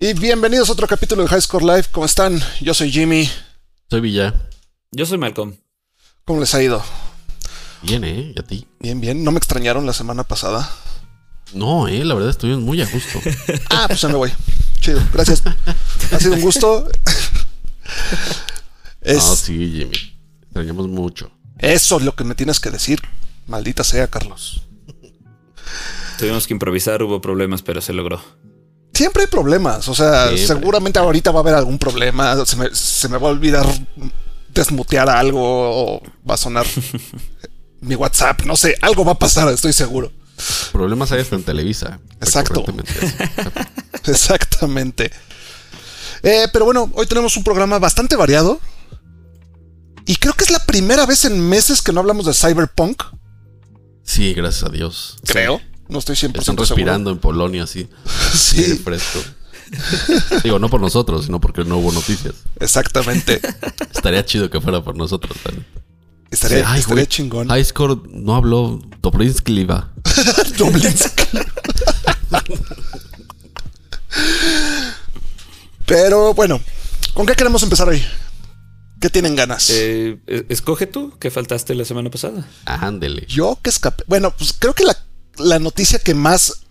Y bienvenidos a otro capítulo de High Score Live. ¿Cómo están? Yo soy Jimmy. Soy Villa. Yo soy Malcolm. ¿Cómo les ha ido? Bien, ¿eh? ¿Y a ti? Bien, bien. ¿No me extrañaron la semana pasada? No, eh, la verdad estuvimos muy a gusto. ah, pues ya me voy. Chido, gracias. ha sido un gusto. es... No, sí, Jimmy. Extrañamos mucho. Eso es lo que me tienes que decir. Maldita sea, Carlos. Tuvimos que improvisar, hubo problemas, pero se logró. Siempre hay problemas. O sea, seguramente ahorita va a haber algún problema. Se me, se me va a olvidar desmutear algo o va a sonar mi WhatsApp. No sé, algo va a pasar, estoy seguro. Problemas hay hasta en Televisa. Exacto. Exactamente. Eh, pero bueno, hoy tenemos un programa bastante variado. Y creo que es la primera vez en meses que no hablamos de Cyberpunk. Sí, gracias a Dios. Creo. No estoy 100% Están respirando en Polonia así. Sí. Fresco. Digo, no por nosotros, sino porque no hubo noticias. Exactamente. Estaría chido que fuera por nosotros también. Estaría, estaría chingón. High Score no habló Dobrinsky-Liva. Pero bueno, ¿con qué queremos empezar hoy? ¿Qué tienen ganas? Eh, escoge tú, que faltaste la semana pasada. Ándele. Yo que escapé. Bueno, pues creo que la, la noticia que más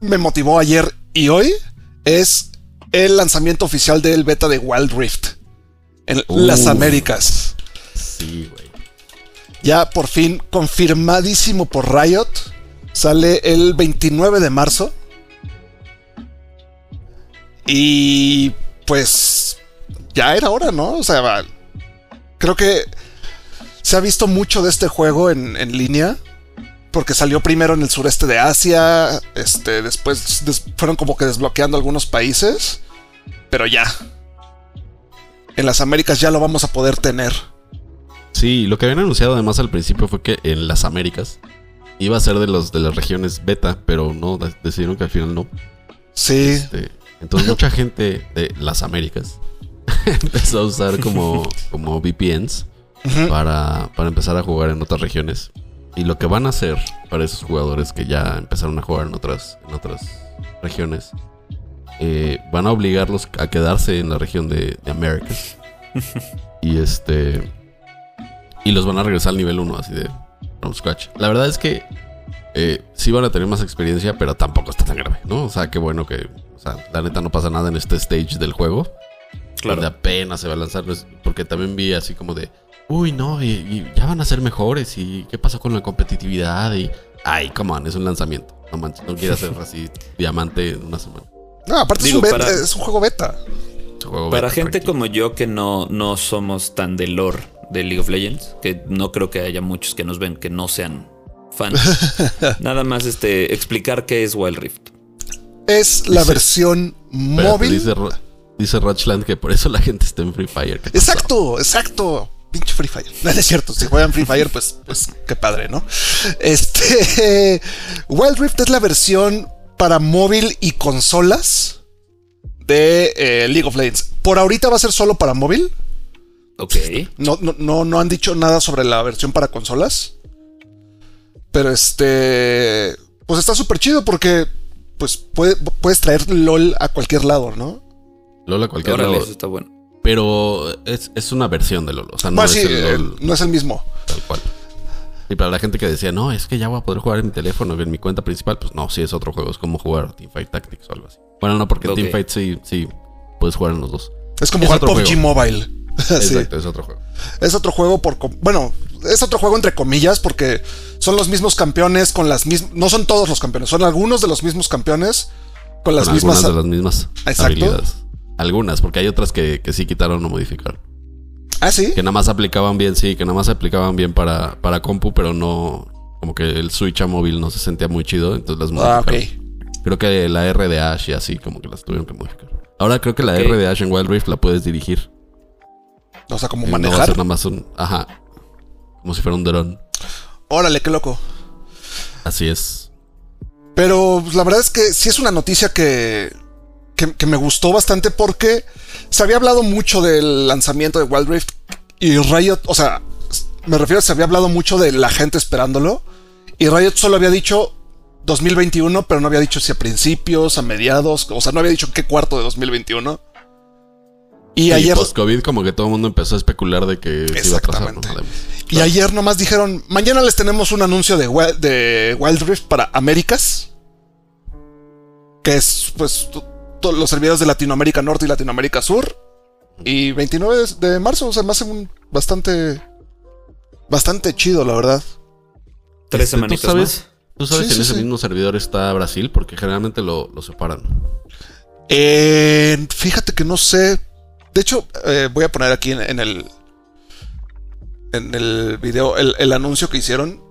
me motivó ayer y hoy es el lanzamiento oficial del beta de Wild Rift en las Américas. Sí, güey. Ya por fin confirmadísimo por Riot. Sale el 29 de marzo. Y pues ya era hora, ¿no? O sea, creo que se ha visto mucho de este juego en, línea. Porque salió primero en el sureste de Asia. Este, después fueron como que desbloqueando algunos países. Pero ya. En las Américas ya lo vamos a poder tener. Sí, lo que habían anunciado además al principio fue que en las Américas iba a ser de los de las regiones beta, pero no, decidieron que al final no. Sí. Este, entonces mucha gente de las Américas empezó a usar como, como VPNs para, para empezar a jugar en otras regiones. Y lo que van a hacer para esos jugadores que ya empezaron a jugar en otras, en otras regiones, eh, van a obligarlos a quedarse en la región de, de Américas. y este y los van a regresar al nivel 1, así de from scratch. La verdad es que eh, sí van a tener más experiencia, pero tampoco está tan grave, ¿no? O sea, qué bueno que, o sea, la neta no pasa nada en este stage del juego. Claro. Donde apenas se va a lanzar, porque también vi así como de, uy, no, y, ya van a ser mejores, y qué pasó con la competitividad, y, ay, come on, es un lanzamiento. No manches, no quiero hacer así diamante en una semana. No, aparte es, un es, un juego beta. para gente como yo que no, no somos tan de lore de League of Legends, que no creo que haya muchos que nos ven que no sean fans. Nada más este explicar qué es Wild Rift. Es la versión móvil. Dice, dice Ratchland que por eso la gente está en Free Fire. Exacto, exacto. Pinche Free Fire. No es cierto. Si juegan Free Fire, pues, pues qué padre, ¿no? Este. Wild Rift es la versión para móvil y consolas de eh, League of Legends. Por ahorita va a ser solo para móvil. Ok. No, no, no, han dicho nada sobre la versión para consolas. Pero este. Pues está súper chido porque. Pues puedes traer LOL a cualquier lado, ¿no? LOL a cualquier lado. Eso está bueno. Pero es, una versión de LOL. O sea, no, es el eh, LOL. no es el mismo. Tal cual. Y para la gente que decía, no, es que ya voy a poder jugar en mi teléfono, en mi cuenta principal, pues no, sí es otro juego. Es como jugar Teamfight Tactics o algo así. Bueno, no, porque Teamfight sí, sí, puedes jugar en los dos. Es como jugar PUBG Mobile. Exacto, es otro juego. Es otro juego por. Bueno, es otro juego entre comillas porque son los mismos campeones con las mismas. No son todos los campeones, son algunos de los mismos campeones con las mismas. de las mismas habilidades. Algunas, porque hay otras que, sí quitaron o modificaron. Ah, sí. Que nada más aplicaban bien, sí, que nada más aplicaban bien para, para compu, pero no. Como que el switch a móvil no se sentía muy chido, entonces las ah, modificaron. Ah, Creo que la R de Ash y así, como que las tuvieron que modificar. Ahora creo que la R de Ash en Wild Rift la puedes dirigir. O sea, como manejar. No nada más un. Ajá. Como si fuera un dron. Órale, qué loco. Así es. Pero pues, la verdad es que sí es una noticia que, que, me gustó bastante porque se había hablado mucho del lanzamiento de Wild Rift y Riot, o sea, me refiero a se había hablado mucho de la gente esperándolo y Riot solo había dicho 2021, pero no había dicho si a principios, a mediados, o sea, no había dicho qué cuarto de 2021. Y, Y ayer post-COVID, como que todo el mundo empezó a especular de que se iba a pasar, ¿no? Además. y ayer nomás dijeron, mañana les tenemos un anuncio de, de Wild Rift para Américas, que es pues los servidores de Latinoamérica Norte y Latinoamérica Sur. Y 29 de- marzo, o sea, me hace un bastante bastante chido, la verdad. Tres Este, semanitas ¿Tú sabes, más. ¿tú sabes Sí, si sí, en ese sí. mismo servidor está Brasil? Porque generalmente lo, lo separan. Eh, fíjate que no sé. De hecho, eh, voy a poner aquí en, en el. En el video el, el anuncio que hicieron.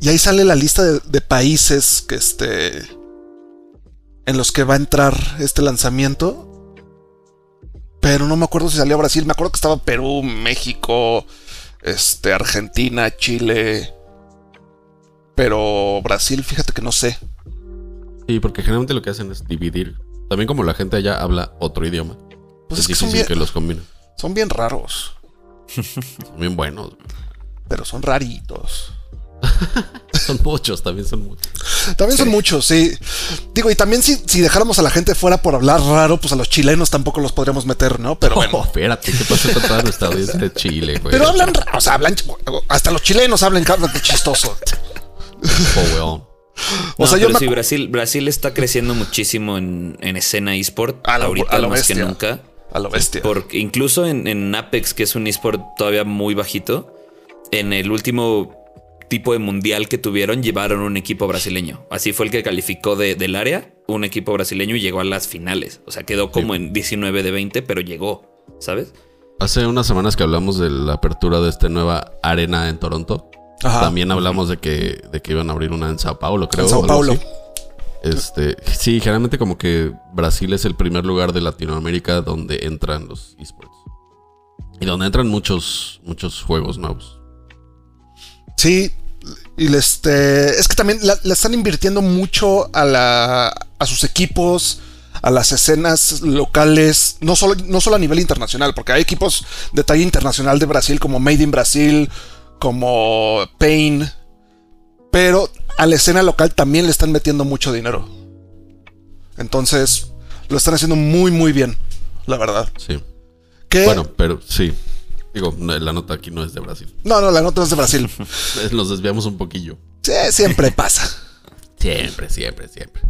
Y ahí sale la lista de, de países que este. En los que va a entrar este lanzamiento. Pero no me acuerdo si salía Brasil. Me acuerdo que estaba Perú, México, este, Argentina, Chile. Pero Brasil, fíjate que no sé. Sí, porque generalmente lo que hacen es dividir. También como la gente allá habla otro idioma. Pues es, es que son difícil bien, que los combinen. son bien raros. Son bien buenos. Pero son raritos. Son muchos, también son muchos. También son muchos, sí. Digo, y también si, si dejáramos a la gente fuera por hablar raro, pues a los chilenos tampoco los podríamos meter, ¿no? Pero Oh, bueno. espérate, ¿qué pasa con toda nuestra audiencia de Chile, güey? Pero hablan, o sea, hablan, hasta los chilenos hablan, cabrón, qué chistoso. Oh, weón. O No, sea, yo pero me sí, Brasil, Brasil está creciendo muchísimo en, en escena eSport. A lo- ahorita a lo más bestia. que nunca. a lo bestia. Porque incluso en, en Apex, que es un eSport todavía muy bajito, en el último tipo de mundial que tuvieron, llevaron un equipo brasileño. Así fue el que calificó de- del área, un equipo brasileño y llegó a las finales. O sea, quedó como en 19 de 20, pero llegó, ¿sabes? Hace unas semanas que hablamos de la apertura de esta nueva arena en Toronto. Ajá. También hablamos de que, de que iban a abrir una en Sao Paulo, creo. En Sao Paulo. así. Este, sí, generalmente como que Brasil es el primer lugar de Latinoamérica donde entran los esports. Y donde entran muchos, muchos juegos nuevos. Sí, y este, es que también la- le están invirtiendo mucho a, la, a sus equipos, a las escenas locales, no solo, no solo a nivel internacional, porque hay equipos de talla internacional de Brasil como Made in Brasil, como Pain, pero a la escena local también le están metiendo mucho dinero. Entonces, lo están haciendo muy, muy bien, la verdad. Sí. Que, Bueno, pero sí. Digo, la nota aquí no es de Brasil. no, no, la nota no es de Brasil. Nos desviamos un poquillo. Sí, siempre pasa. Siempre, siempre, siempre.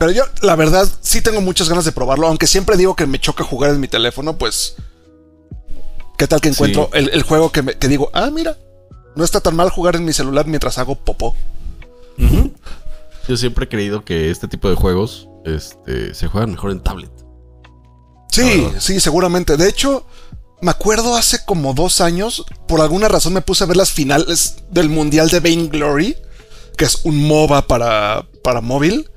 Pero yo, la verdad, sí tengo muchas ganas de probarlo. Aunque siempre digo que me choca jugar en mi teléfono, pues. ¿Qué tal que encuentro Sí. el, el juego que, me- que digo, ah, mira, no está tan mal jugar en mi celular mientras hago popó? Yo siempre he creído que este tipo de juegos este, se juegan mejor en tablet. Sí, sí, seguramente. De hecho, me acuerdo hace como dos años, por alguna razón me puse a ver las finales del Mundial de Vainglory, que es un MOBA para, para móvil.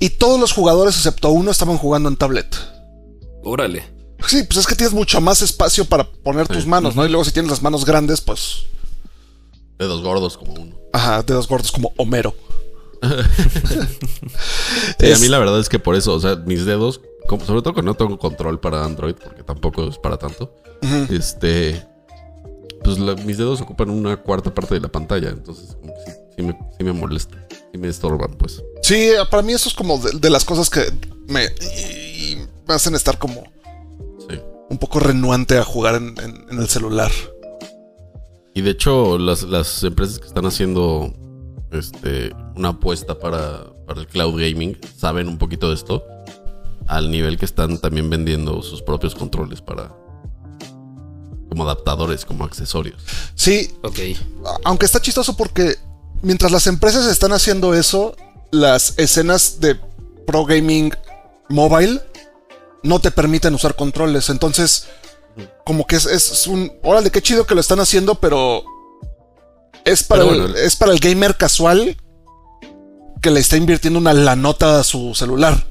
Y todos los jugadores, excepto uno, estaban jugando en tablet. Órale. Sí, pues es que tienes mucho más espacio para poner tus Sí. manos, ¿no? Y luego si tienes las manos grandes, pues. Dedos gordos como uno. Ajá, dedos gordos como Homero. Sí, a mí la verdad es que por eso, o sea, mis dedos, como- sobre todo cuando no tengo control para Android, porque tampoco es para tanto, este, pues la- mis dedos ocupan una cuarta parte de la pantalla, entonces como que sí, sí me, sí me molesta, sí me estorban, pues. Sí, para mí eso es como de, de las cosas que me, y me hacen estar como Sí. un poco renuante a jugar en, en- en el celular. Y de hecho, las, las empresas que están haciendo este, una apuesta para, para el cloud gaming saben un poquito de esto. Al nivel que están también vendiendo sus propios controles para. como adaptadores, como accesorios. Sí, Ok. aunque está chistoso porque mientras las empresas están haciendo eso, las escenas de pro gaming mobile no te permiten usar controles. Entonces, como que es, es un. Órale, qué chido que lo están haciendo, pero. Es para, Pero el, bueno, es para el gamer casual que le está invirtiendo una la nota a su celular.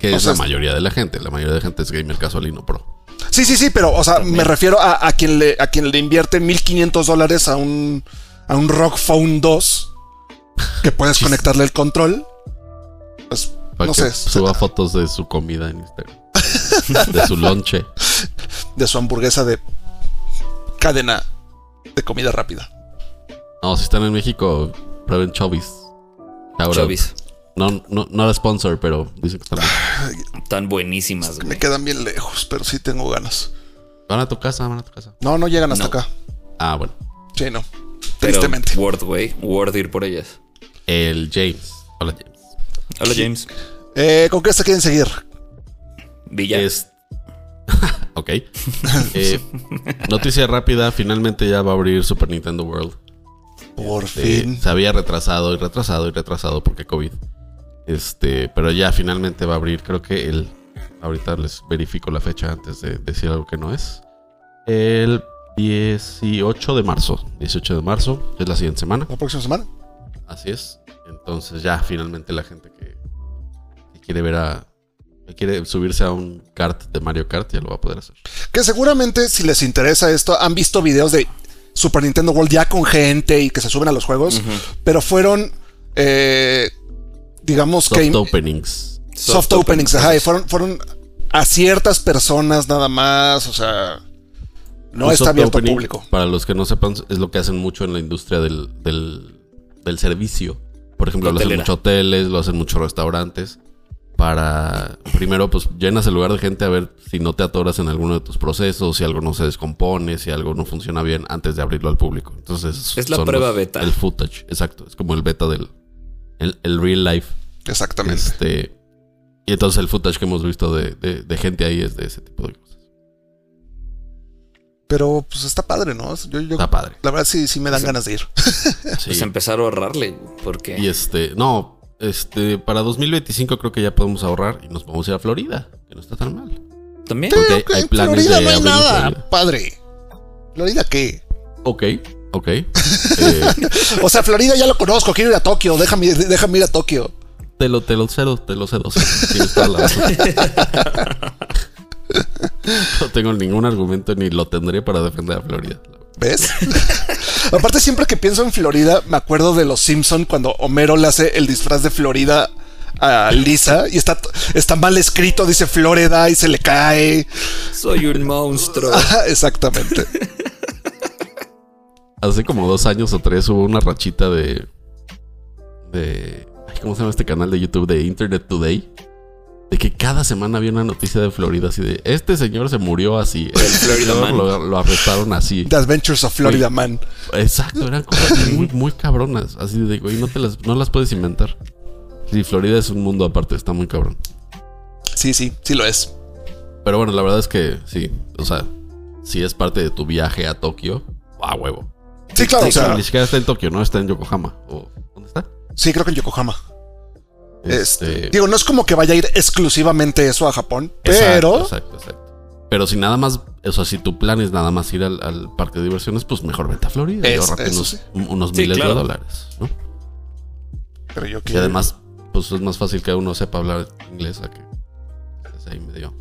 Que O es sea, la mayoría de la gente. La mayoría de la gente es gamer casual y no pro. Sí, sí, sí, pero, o sea, me refiero a, a quien le, a quien le invierte 1500 dólares a un, a un Rock Phone 2 que puedes conectarle el control. Pues, Para no que sé, suba fotos de su comida en Instagram. de su lonche. de su hamburguesa de cadena de comida rápida. No, si están en México, prueben Chovis. Out. Chovis. No, no, no era sponsor, pero dice que están Tan buenísimas, Me quedan bien lejos, pero sí tengo ganas. Van a tu casa, van a tu casa. No, no llegan hasta No. acá. Ah, bueno. Sí, no. Pero Tristemente. Word, güey. Word ir por ellas. El James. Hola, James. Hola, James. Eh, ¿Con qué se quieren seguir? Villa. Es... ok. Eh, noticia rápida. Finalmente ya va a abrir Super Nintendo World. Por Este, fin. se había retrasado y retrasado y retrasado porque COVID. Este, pero ya finalmente va a abrir. Creo que el. Ahorita les verifico la fecha antes de decir algo que no es. El 18 de marzo. 18 de marzo es la siguiente semana. La próxima semana. Así es. Entonces ya finalmente la gente que, que quiere ver a. que quiere subirse a un kart de Mario Kart ya lo va a poder hacer. Que seguramente, si les interesa esto, han visto videos de Super Nintendo World ya con gente y que se suben a los juegos, pero fueron, eh, digamos Soft que openings. soft, openings, ajá, y fueron, fueron a ciertas personas nada más, o sea, no Un está abierto al público. Para los que no sepan, es lo que hacen mucho en la industria del, del, del servicio. Por ejemplo, lo hacen muchos hoteles, lo hacen muchos restaurantes. Para primero, pues llenas el lugar de gente a ver si no te atoras en alguno de tus procesos, si algo no se descompone, si algo no funciona bien antes de abrirlo al público. Entonces, Es la prueba beta. El footage, exacto. Es como el beta del el, el real life. Exactamente. Este, y entonces el footage que hemos visto de, de- de gente ahí es de ese tipo de cosas. Pero pues está padre, ¿no? Yo, yo- Está padre. la verdad sí, sí me dan ganas de ir. Sí. Pues empezar a ahorrarle. Porque Y este, no, este, para 2025 creo que ya podemos ahorrar y nos podemos ir a Florida, que no está tan mal. también. Porque Pero que hay en planes Florida de no hay nada, Florida. padre. ¿Florida qué? Ok, ok. Eh, O sea, Florida ya lo conozco, quiero ir a Tokio, déjame, déjame ir a Tokio. Te lo, te lo cedo, te lo cedo. sí, tienes toda la razón. No tengo ningún argumento ni lo tendré para defender a Florida. ¿Ves? Aparte, siempre que pienso en Florida, me acuerdo de los Simpson cuando Homero le hace el disfraz de Florida a Lisa y está, está mal escrito, dice Florida y se le cae. Soy un monstruo. Exactamente. Hace como dos años o tres hubo una rachita de. de. ¿Cómo se llama este canal de YouTube de Internet Today? De que cada semana había una noticia de Florida así de este señor se murió así. El Florida Man. lo, lo arrestaron así. The Adventures of Florida. Man. Exacto, eran cosas muy, muy cabronas. Así de güey, no te las, no las puedes inventar. Sí, Florida es un mundo aparte, está muy cabrón. Sí, sí, sí lo es. Pero bueno, la verdad es que sí. O sea, si es parte de tu viaje a Tokio, a huevo. Sí, claro, o sea, Ni siquiera está en Tokio, ¿no? Está en Yokohama. ¿O dónde está? sí, creo que en Yokohama. Este, Este, digo, no es como que vaya a ir exclusivamente eso a Japón, exacto, pero Exacto, exacto. Pero si nada más, o sea, si tu plan es nada más ir al, al parque de diversiones, pues mejor vete a Florida y Es- ahorrate eso unos, sí. unos Sí, miles claro. de dólares, ¿no? pero yo Y quiero. además, pues es más fácil que uno sepa hablar inglés a que estés ahí medio,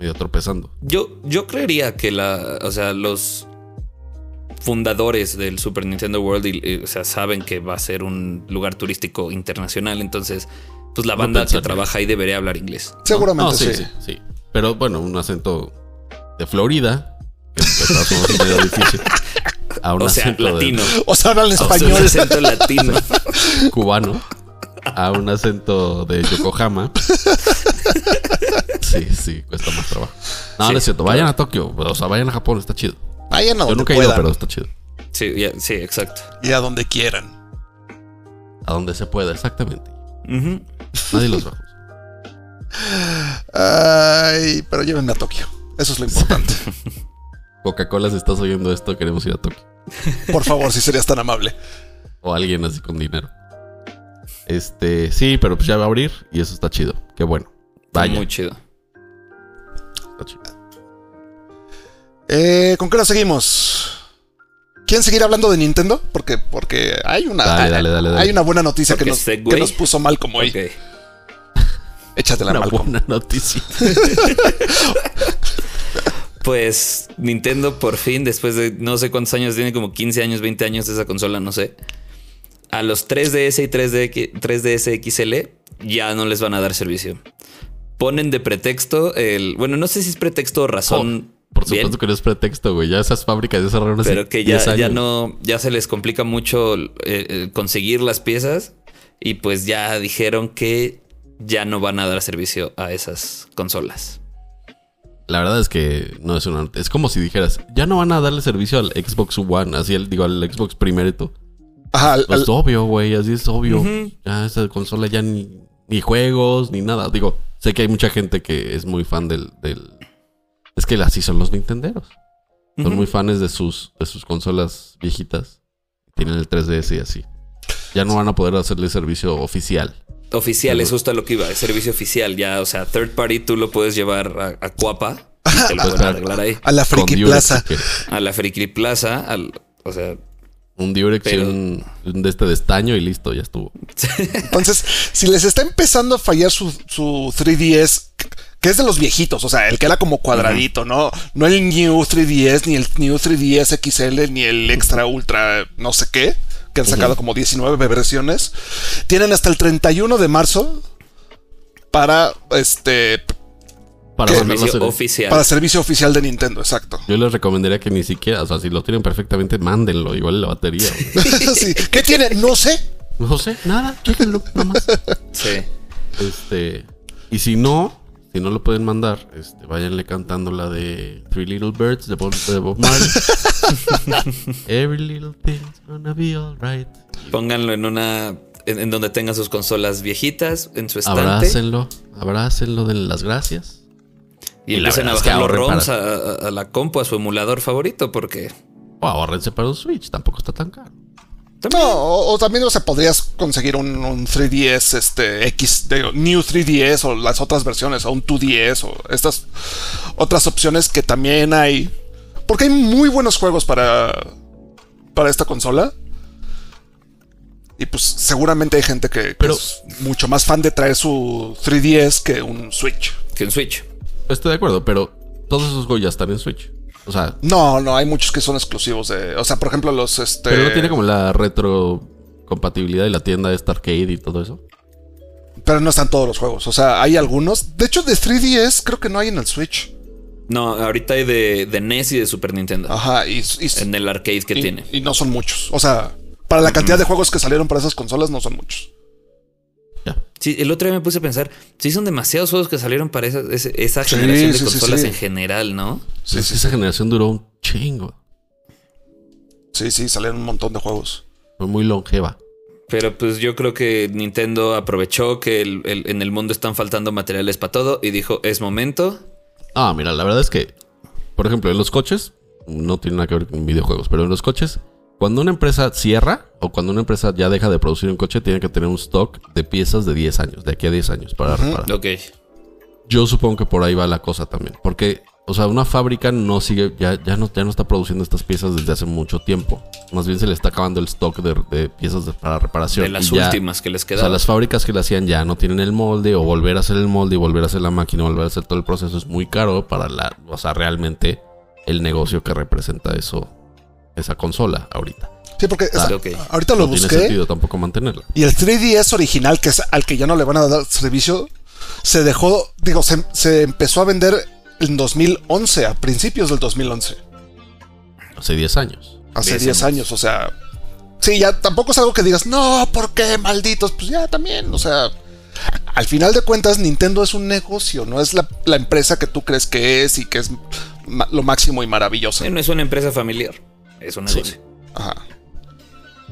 medio tropezando. Yo, yo creería que la, o sea, los fundadores del Super Nintendo World, y- y, o sea, saben que va a ser un lugar turístico internacional, entonces, pues la No banda que pensaría. trabaja ahí debería hablar inglés. Seguramente No, sí. sí, sí, sí. Pero bueno, un acento de Florida, que de todas formas es medio difícil. A un O sea, acento de- latino. O sea, hablan O sea, español. un acento latino. cubano a un acento de Yokohama. Sí, sí, cuesta más trabajo. No, Sí, no es cierto. Vayan a Tokio, o sea, vayan a Japón, está chido. Vayan a Yo donde nunca he ido, puedan pero está chido. Sí, ya- sí, exacto. y a donde quieran. A donde se pueda, exactamente. Ujú. Nadie los va. Ay, pero llévenme a Tokio. Eso es lo importante. Coca-Cola, si estás oyendo esto, queremos ir a Tokio. Por favor, si serías tan amable. O alguien así con dinero. Este, sí, pero pues ya va a abrir y eso está chido. Qué bueno. Vaya. Muy chido. está chido. Eh, ¿Con qué nos seguimos? ¿Quieren seguir hablando de Nintendo? Porque, porque hay una, Dale, dale, dale, dale. hay una buena noticia que nos, que nos puso mal como hoy. Ok. Échatela Una mal como. buena noticia. Pues Nintendo por fin, después de no sé cuántos años, tiene como 15 años, 20 años esa consola, no sé. A los 3DS y 3D, 3DS XL ya no les van a dar servicio. Ponen de pretexto el... Bueno, no sé si es pretexto o razón. Por bien, supuesto que no es pretexto, güey. Ya esas fábricas ya cerraron hace pero que ya, 10 ya no... Ya se les complica mucho eh, eh, conseguir las piezas. Y pues ya dijeron que ya no van a dar servicio a esas consolas. La verdad es que no es una. Es como si dijeras, ya no van a darle servicio al Xbox One, así el, digo, al Xbox primero. Ajá, Pues al- obvio, güey, así es obvio. Ujú. Ya esa consola ya ni, ni juegos, ni nada. Digo, sé que hay mucha gente que es muy fan del. del- Es que así son los Nintenderos. Son muy fans de sus, de sus consolas viejitas. Tienen el 3DS y así. Ya no van a poder hacerle servicio oficial. Oficial, es justo a lo que iba, es servicio oficial ya, o sea, third party tú lo puedes llevar a, a Cuapa y te lo pueden arreglar ahí. a la Friki Plaza. si. A la Friki Plaza, al, o sea, Un Durex y Pero- un, un de este de estaño y listo, ya estuvo. Entonces, si les está empezando a fallar su, su 3DS, que es de los viejitos, o sea, el que era como cuadradito, ¿no? No el New 3DS, ni el New 3DS XL, ni el Extra Ultra, no sé qué, que han sacado como 19 versiones. Tienen hasta el 31 de marzo para este Para servicio hacer- oficial. para servicio oficial de Nintendo, exacto. Yo les recomendaría que ni siquiera, o sea, si lo tienen perfectamente, mándenlo, igual la batería. Sí. ¿Qué tiene? No sé. No sé, nada, chéquenlo, nomás. Sí. Este, y si no, si no lo pueden mandar, este, váyanle cantando la de Three Little Birds de Bob, de Bob Marley. Every little thing's gonna be alright. Pónganlo en una. En, en donde tengan sus consolas viejitas, en su estante. Abrácenlo, abrácenlo, denle las gracias. Y Y empiecen a bajar los ROMs para- a, la compu, a su emulador favorito, porque. O ahorrense para un Switch, tampoco está tan caro. No, o, o también, o sea, podrías conseguir un, un 3DS, este, X, digo, New 3DS o las otras versiones, o un 2DS o estas otras opciones que también hay. Porque hay muy buenos juegos para, para esta consola. Y pues seguramente hay gente que, que Pero- es mucho más fan de traer su 3DS que un Switch. Que en Switch. Estoy de acuerdo, pero todos esos juegos ya están en Switch. O sea, No, no, hay muchos que son exclusivos de. O sea, por ejemplo, los este. pero no tiene como la retrocompatibilidad de la tienda esta arcade y todo eso. Pero no están todos los juegos. O sea, hay algunos. De hecho, de 3DS creo que no hay en el Switch. No, ahorita hay de, de NES y de Super Nintendo. Ajá, y, y- En el arcade que y- tiene. y no son muchos. O sea, para la cantidad de juegos que salieron para esas consolas, no son muchos. Sí, el otro día me puse a pensar, sí son demasiados juegos que salieron para esa, esa Sí, generación de sí, consolas sí. en general, ¿no? Sí, sí, esa generación duró un chingo. sí, sí, salieron un montón de juegos. Fue muy longeva. Pero pues yo creo que Nintendo aprovechó que el- el- en el mundo están faltando materiales para todo y dijo, es momento. Ah, mira, la verdad es que, por ejemplo, en los coches, no tiene nada que ver con videojuegos, pero en los coches, cuando una empresa cierra o cuando una empresa ya deja de producir un coche, tiene que tener un stock de piezas de 10 años, de aquí a 10 años para reparar. Ok. Yo supongo que por ahí va la cosa también, porque, o sea, una fábrica no sigue, ya, ya, no, ya no está produciendo estas piezas desde hace mucho tiempo. Más bien se le está acabando el stock de, de piezas de- para reparación. De las y ya- últimas que les O sea, quedaban. las fábricas que le hacían ya no tienen el molde o volver a hacer el molde y volver a hacer la máquina, volver a hacer todo el proceso es muy caro para la, o sea, realmente el negocio que representa eso, esa consola ahorita. Sí, porque Ah, esa- ahorita lo no tiene busqué. sentido tampoco mantenerla. Y el 3DS original, que es al que ya no le van a dar servicio, se dejó, digo, se, se empezó a vender en 2011, a principios del 2011. Hace 10 años. Hace 10 10 años, o sea. Sí, ya tampoco es algo que digas, no, ¿por qué, malditos? Pues ya también, o sea. Al final de cuentas, Nintendo es un negocio, no es la, la empresa que tú crees que es y que es lo máximo y maravilloso. No es una empresa familiar, es un Sí. negocio. Ajá.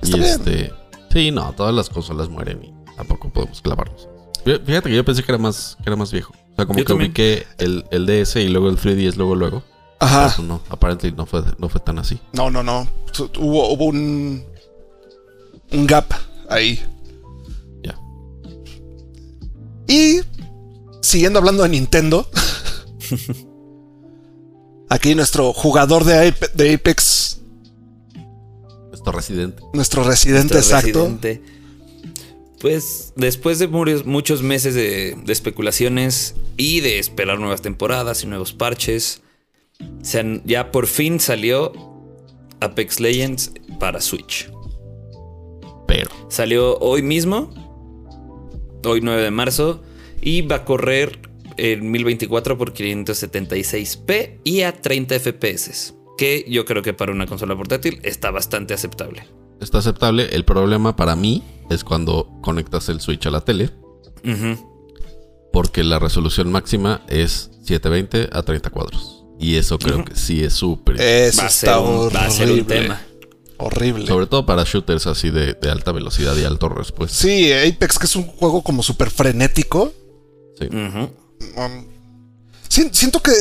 Y Está bien. este. Sí, no, todas las consolas mueren y tampoco podemos clavarnos. Fíjate que yo pensé que era más, que era más viejo. O sea, como Yo que también. ubiqué el, el DS y luego el 3DS, luego, luego. Ajá. Pero no, aparentemente no fue, no fue tan así. No, no, no. Hubo, hubo un. Un gap ahí. Ya. Y. Siguiendo hablando de Nintendo. aquí nuestro jugador de, Ape- de Apex. Esto residente. Nuestro residente Nuestro exacto. residente. Pues después de muchos meses de, de especulaciones y de esperar nuevas temporadas y nuevos parches, se han- ya por fin salió Apex Legends para Switch. Pero. Salió hoy mismo, hoy 9 de marzo, y va a correr en 1024 por 576p y a 30 FPS, que yo creo que para una consola portátil está bastante aceptable. está aceptable. El problema para mí es cuando conectas el Switch a la tele. Porque la resolución máxima es 720 a 30 cuadros. Y eso creo que sí es súper. Eso está horrible. tema. Horrible. Sobre todo para shooters así de, alta velocidad y alto respuesta. Sí, Apex, que es un juego como súper frenético. Sí. Um, siento que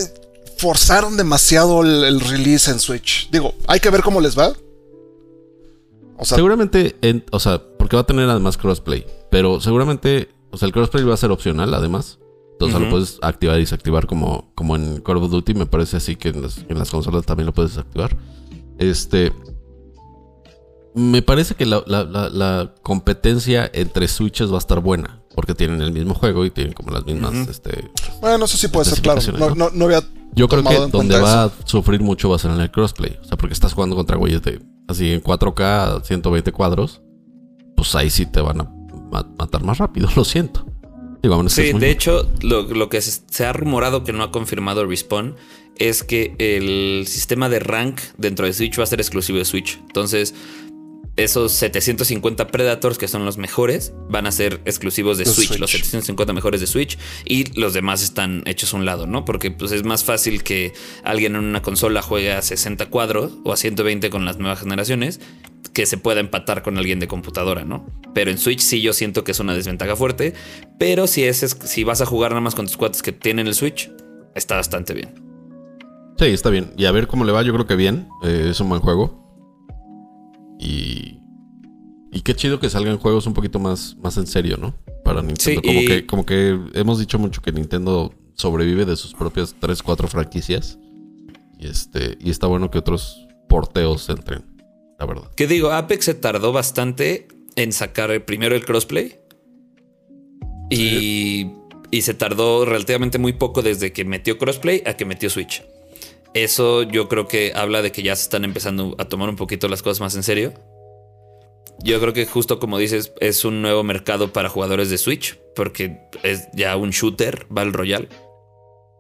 forzaron demasiado el, release en Switch. Digo, hay que ver cómo les va. seguramente, o sea, porque va a tener además crossplay. Pero seguramente, o sea, el crossplay va a ser opcional además. Entonces lo puedes activar y desactivar como, como en Call of Duty. Me parece así que en las, en las consolas también lo puedes desactivar. Este. Me parece que la, competencia entre Switches va a estar buena. Porque tienen el mismo juego y tienen como las mismas. este, bueno, eso sí puede ser claro. No, no, había Yo creo que donde va a sufrir mucho va a ser en el crossplay. O sea, porque estás jugando contra güeyes de así en 4K, 120 cuadros. Pues ahí sí te van a matar más rápido, lo siento. sí, de hecho, lo, lo, que se ha rumorado que no ha confirmado Respawn es que el sistema de rank dentro de Switch va a ser exclusivo de Switch. Entonces, esos 750 Predators que son los mejores van a ser exclusivos de Switch, los 750 mejores de Switch y los demás están hechos a un lado, ¿no? Porque pues es más fácil que alguien en una consola juegue a 60 cuadros o a 120 con las nuevas generaciones que se pueda empatar con alguien de computadora, ¿no? Pero en Switch sí yo siento que es una desventaja fuerte, pero si es, si vas a jugar nada más con tus cuates que tienen el Switch, está bastante bien. Sí, está bien. Y a ver cómo le va, yo creo que bien. Eh, es un buen juego. Y. Y qué chido que salgan juegos un poquito más, más en serio, ¿no? Para Nintendo. como, que, como que hemos dicho mucho que Nintendo sobrevive de sus propias 3, 4 franquicias. Y este. Y está bueno que otros porteos entren. La verdad. ¿Qué digo? Apex se tardó bastante en sacar primero el crossplay. Y, y se tardó relativamente muy poco desde que metió crossplay a que metió Switch. Eso yo creo que habla de que ya se están empezando a tomar un poquito las cosas más en serio. Yo creo que justo como dices, es un nuevo mercado para jugadores de Switch, porque es ya un shooter Battle Royale.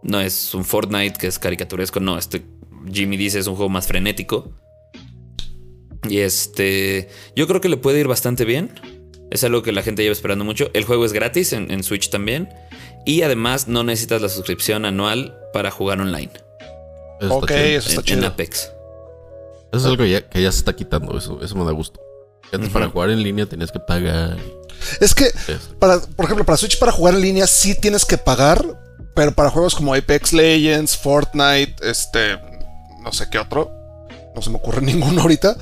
No es un Fortnite que es caricaturesco, no, este Jimmy dice es un juego más frenético. Y este, yo creo que le puede ir bastante bien. Es algo que la gente lleva esperando mucho. El juego es gratis en, en Switch también. Y además no necesitas la suscripción anual para jugar online ok, eso está chido. Apex. Eso es algo que ya se está quitando, eso, eso me da gusto. Antes para jugar en línea tenías que pagar. Es que, para, por ejemplo, para Switch para jugar en línea sí tienes que pagar, pero para juegos como Apex Legends, Fortnite, este, no sé qué otro, no se me ocurre ninguno ahorita,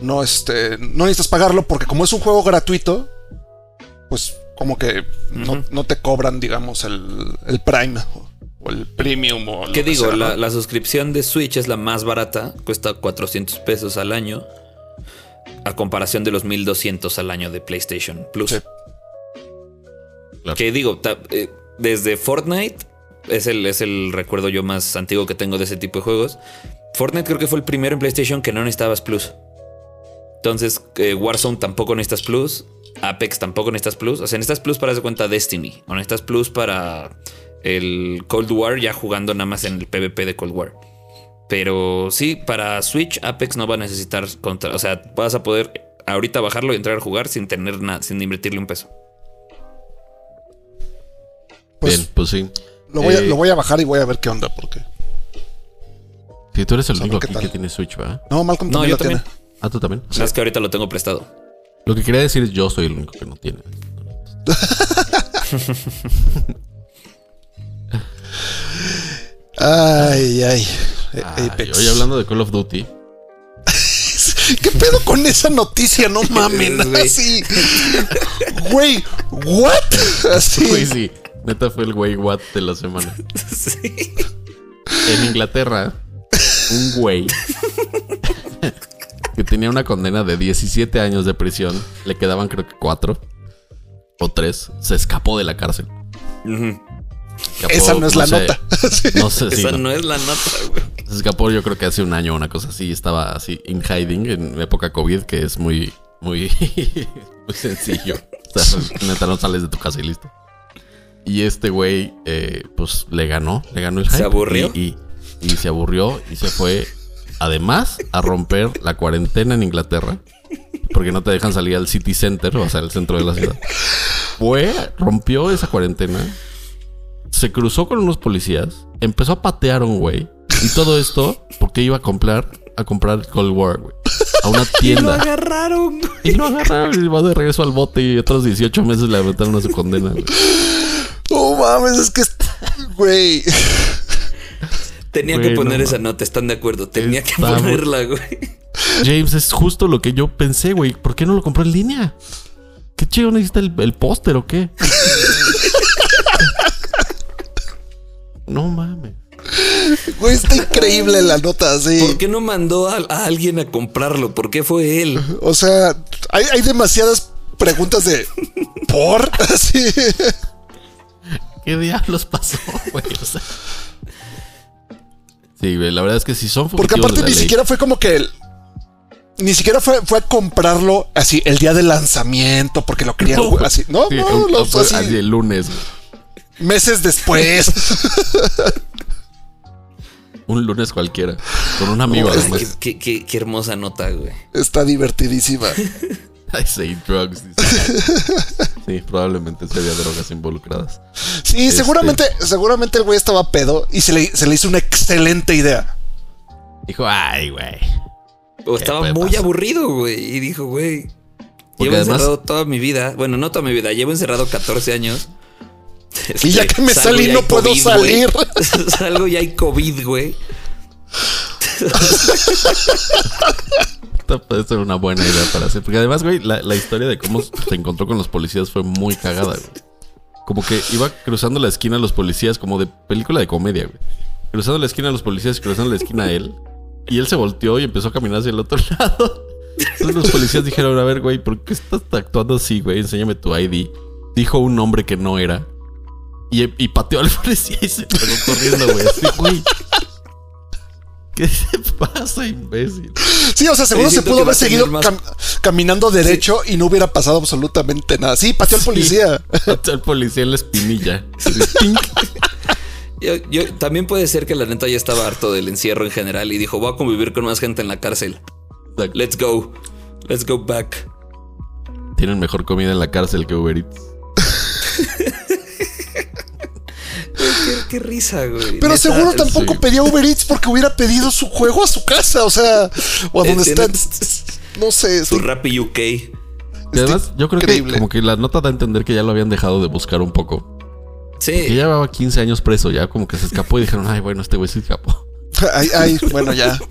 no, este, no necesitas pagarlo porque como es un juego gratuito, pues como que no, te cobran, digamos, el, el Prime o el premium o ¿Qué digo? la, suscripción de Switch es la más barata, cuesta 400 pesos al año, a comparación de los 1200 al año de PlayStation Plus. ¿Qué digo? Eh, desde Fortnite es el, es el recuerdo yo más antiguo que tengo de ese tipo de juegos. Fortnite creo que fue el primero en PlayStation que no necesitabas Plus. Entonces, eh, Warzone tampoco necesitas Plus. Apex tampoco necesitas Plus. O sea, necesitas Plus para hacer cuenta Destiny. O necesitas Plus para el Cold War ya jugando nada más en el PvP de Cold War. Pero sí, para Switch, Apex no va a necesitar contra. O sea, vas a poder ahorita bajarlo y entrar a jugar sin tener nada, sin invertirle un peso. Pues, Bien, pues sí. Lo voy, a, lo voy, a, bajar y voy a ver qué onda, porque. Si tú eres el único aquí que tiene Switch, ¿verdad? No, Malcolm también lo tiene. Ah, tú también. Es que ahorita lo tengo prestado. Lo que quería decir es yo soy el único que no tiene. Ay, ay. Hoy hablando de Call of Duty. ¿Qué pedo con esa noticia? No mames. Así. Güey, ¿what? Así. Güey, sí. Neta fue el güey what de la semana. Sí. En Inglaterra, un güey que tenía una condena de 17 años de prisión, le quedaban creo que 4 o 3, se escapó de la cárcel. Esa no es la nota. No sé si. Esa no, es la nota, güey. Se escapó, yo creo que hace un año una cosa así. Estaba así in hiding en época COVID, que es muy, muy, muy sencillo. O sea, neta, no sales de tu casa y listo. Y este güey, eh, pues le ganó, le ganó el hype. Se aburrió. Y, y, se aburrió y se fue, además, a romper la cuarentena en Inglaterra porque no te dejan salir al city center, o sea, al centro de la ciudad. Fue, rompió esa cuarentena, se cruzó con unos policías, empezó a patear a un güey. Y todo esto porque iba a comprar, a comprar Cold War, güey. A una tienda. y lo agarraron. Y lo agarraron y va de regreso al bote y otros 18 meses le aventaron a su condena, güey. Oh mames, es que, güey. Tenía que poner esa nota, están de acuerdo. Tenía que ponerla, güey. James, es justo lo que yo pensé, güey. ¿Por qué no lo compró en línea? ¿Qué chido necesita el, el póster o qué? No mames. Güey, está increíble la nota así. ¿Por qué no mandó a, alguien a comprarlo? ¿Por qué fue él? O sea, hay, hay demasiadas preguntas de ¿por? Así. ¿Qué diablos pasó, güey? O sea. Sí, güey, la verdad es que si son Porque aparte ni siquiera fue como que el, ni siquiera fue, fue a comprarlo así el día del lanzamiento porque lo quería así. No, no, lo, así, el lunes. Meses después. un lunes cualquiera. Con un amigo. qué, qué, qué, hermosa nota, güey. Está divertidísima. I say drugs. sí, probablemente se había drogas involucradas. Sí, este, seguramente, seguramente el güey estaba pedo y se le, se le hizo una excelente idea. Dijo, ay, güey. O estaba muy aburrido, güey. Y dijo, güey. Llevo encerrado toda mi vida. Bueno, no toda mi vida. Llevo encerrado 14 años. Y ya que me salí, no puedo salir. Salgo y hay COVID, güey. Esta puede ser una buena idea para hacer. Porque además, güey, la, la, historia de cómo se encontró con los policías fue muy cagada, güey. Como que iba cruzando la esquina a los policías, como de película de comedia, güey. Cruzando la esquina a los policías y cruzando la esquina a él. Y él se volteó y empezó a caminar hacia el otro lado. Entonces los policías dijeron, a ver, güey, ¿por qué estás actuando así, güey? Enséñame tu ID. Dijo un nombre que no era. Y, y pateó al policía y se pegó corriendo, güey. Así, güey. ¿Qué te pasa, imbécil? Sí, o sea, seguro se pudo haber seguido caminando derecho y no hubiera pasado absolutamente nada. Sí, pateó al policía. Pateó al policía en la espinilla. Yo, también puede ser que la neta ya estaba harto del encierro en general y dijo, voy a convivir con más gente en la cárcel. Let's go. Let's go back. Tienen mejor comida en la cárcel que Uber Eats. qué, risa, güey. Pero seguro tampoco pedía Uber Eats porque hubiera pedido su juego a su casa, o sea, o a donde está. No sé. Su Rappi UK. además, yo creo que como que la nota da a entender que ya lo habían dejado de buscar un poco. Sí. ya llevaba 15 años preso, ya como que se escapó y dijeron, ay, bueno, este güey se escapó. Ay, ay, bueno, ya.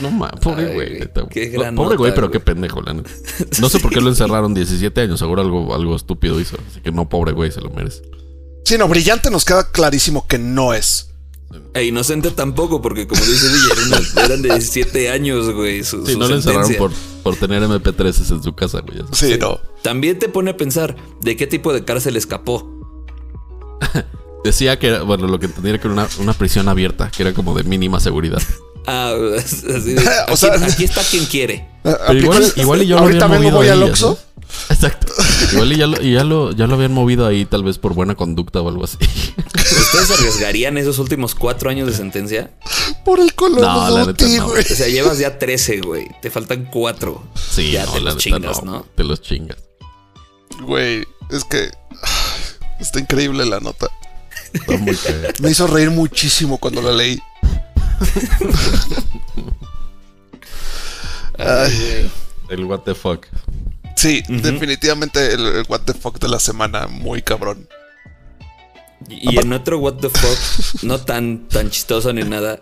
No mames, pobre güey. Pobre güey, pero qué pendejo, la No sé por qué lo encerraron 17 años. Seguro algo, algo estúpido hizo. Así que no, pobre güey, se lo merece. Sí, no, brillante nos queda clarísimo que no es. E inocente tampoco, porque como dice Villa, eran de 17 años, güey. sí, no lo encerraron por, por tener MP3 en su casa, güey. Sí, no. También te pone a pensar de qué tipo de cárcel escapó. Decía que era, bueno, lo que entendía era que era una, una prisión abierta, que era como de mínima seguridad. Ah, así de, o sea, aquí está quien quiere. Pero igual, igual y yo lo había movido ahí, Exacto. Igual y ya lo, ya, lo, ya lo habían movido ahí tal vez por buena conducta o algo así. ¿Ustedes arriesgarían esos últimos cuatro años de sentencia? Por el color no, la neta no. O sea, llevas ya 13, güey. Te faltan cuatro. Sí, ya te los chingas, no, Te los chingas. Güey, es que está increíble la nota. Me hizo reír muchísimo cuando la leí. El what the fuck. Sí, definitivamente el, what the fuck de la semana, muy cabrón. Y, en otro what the fuck, no tan, tan chistoso ni nada.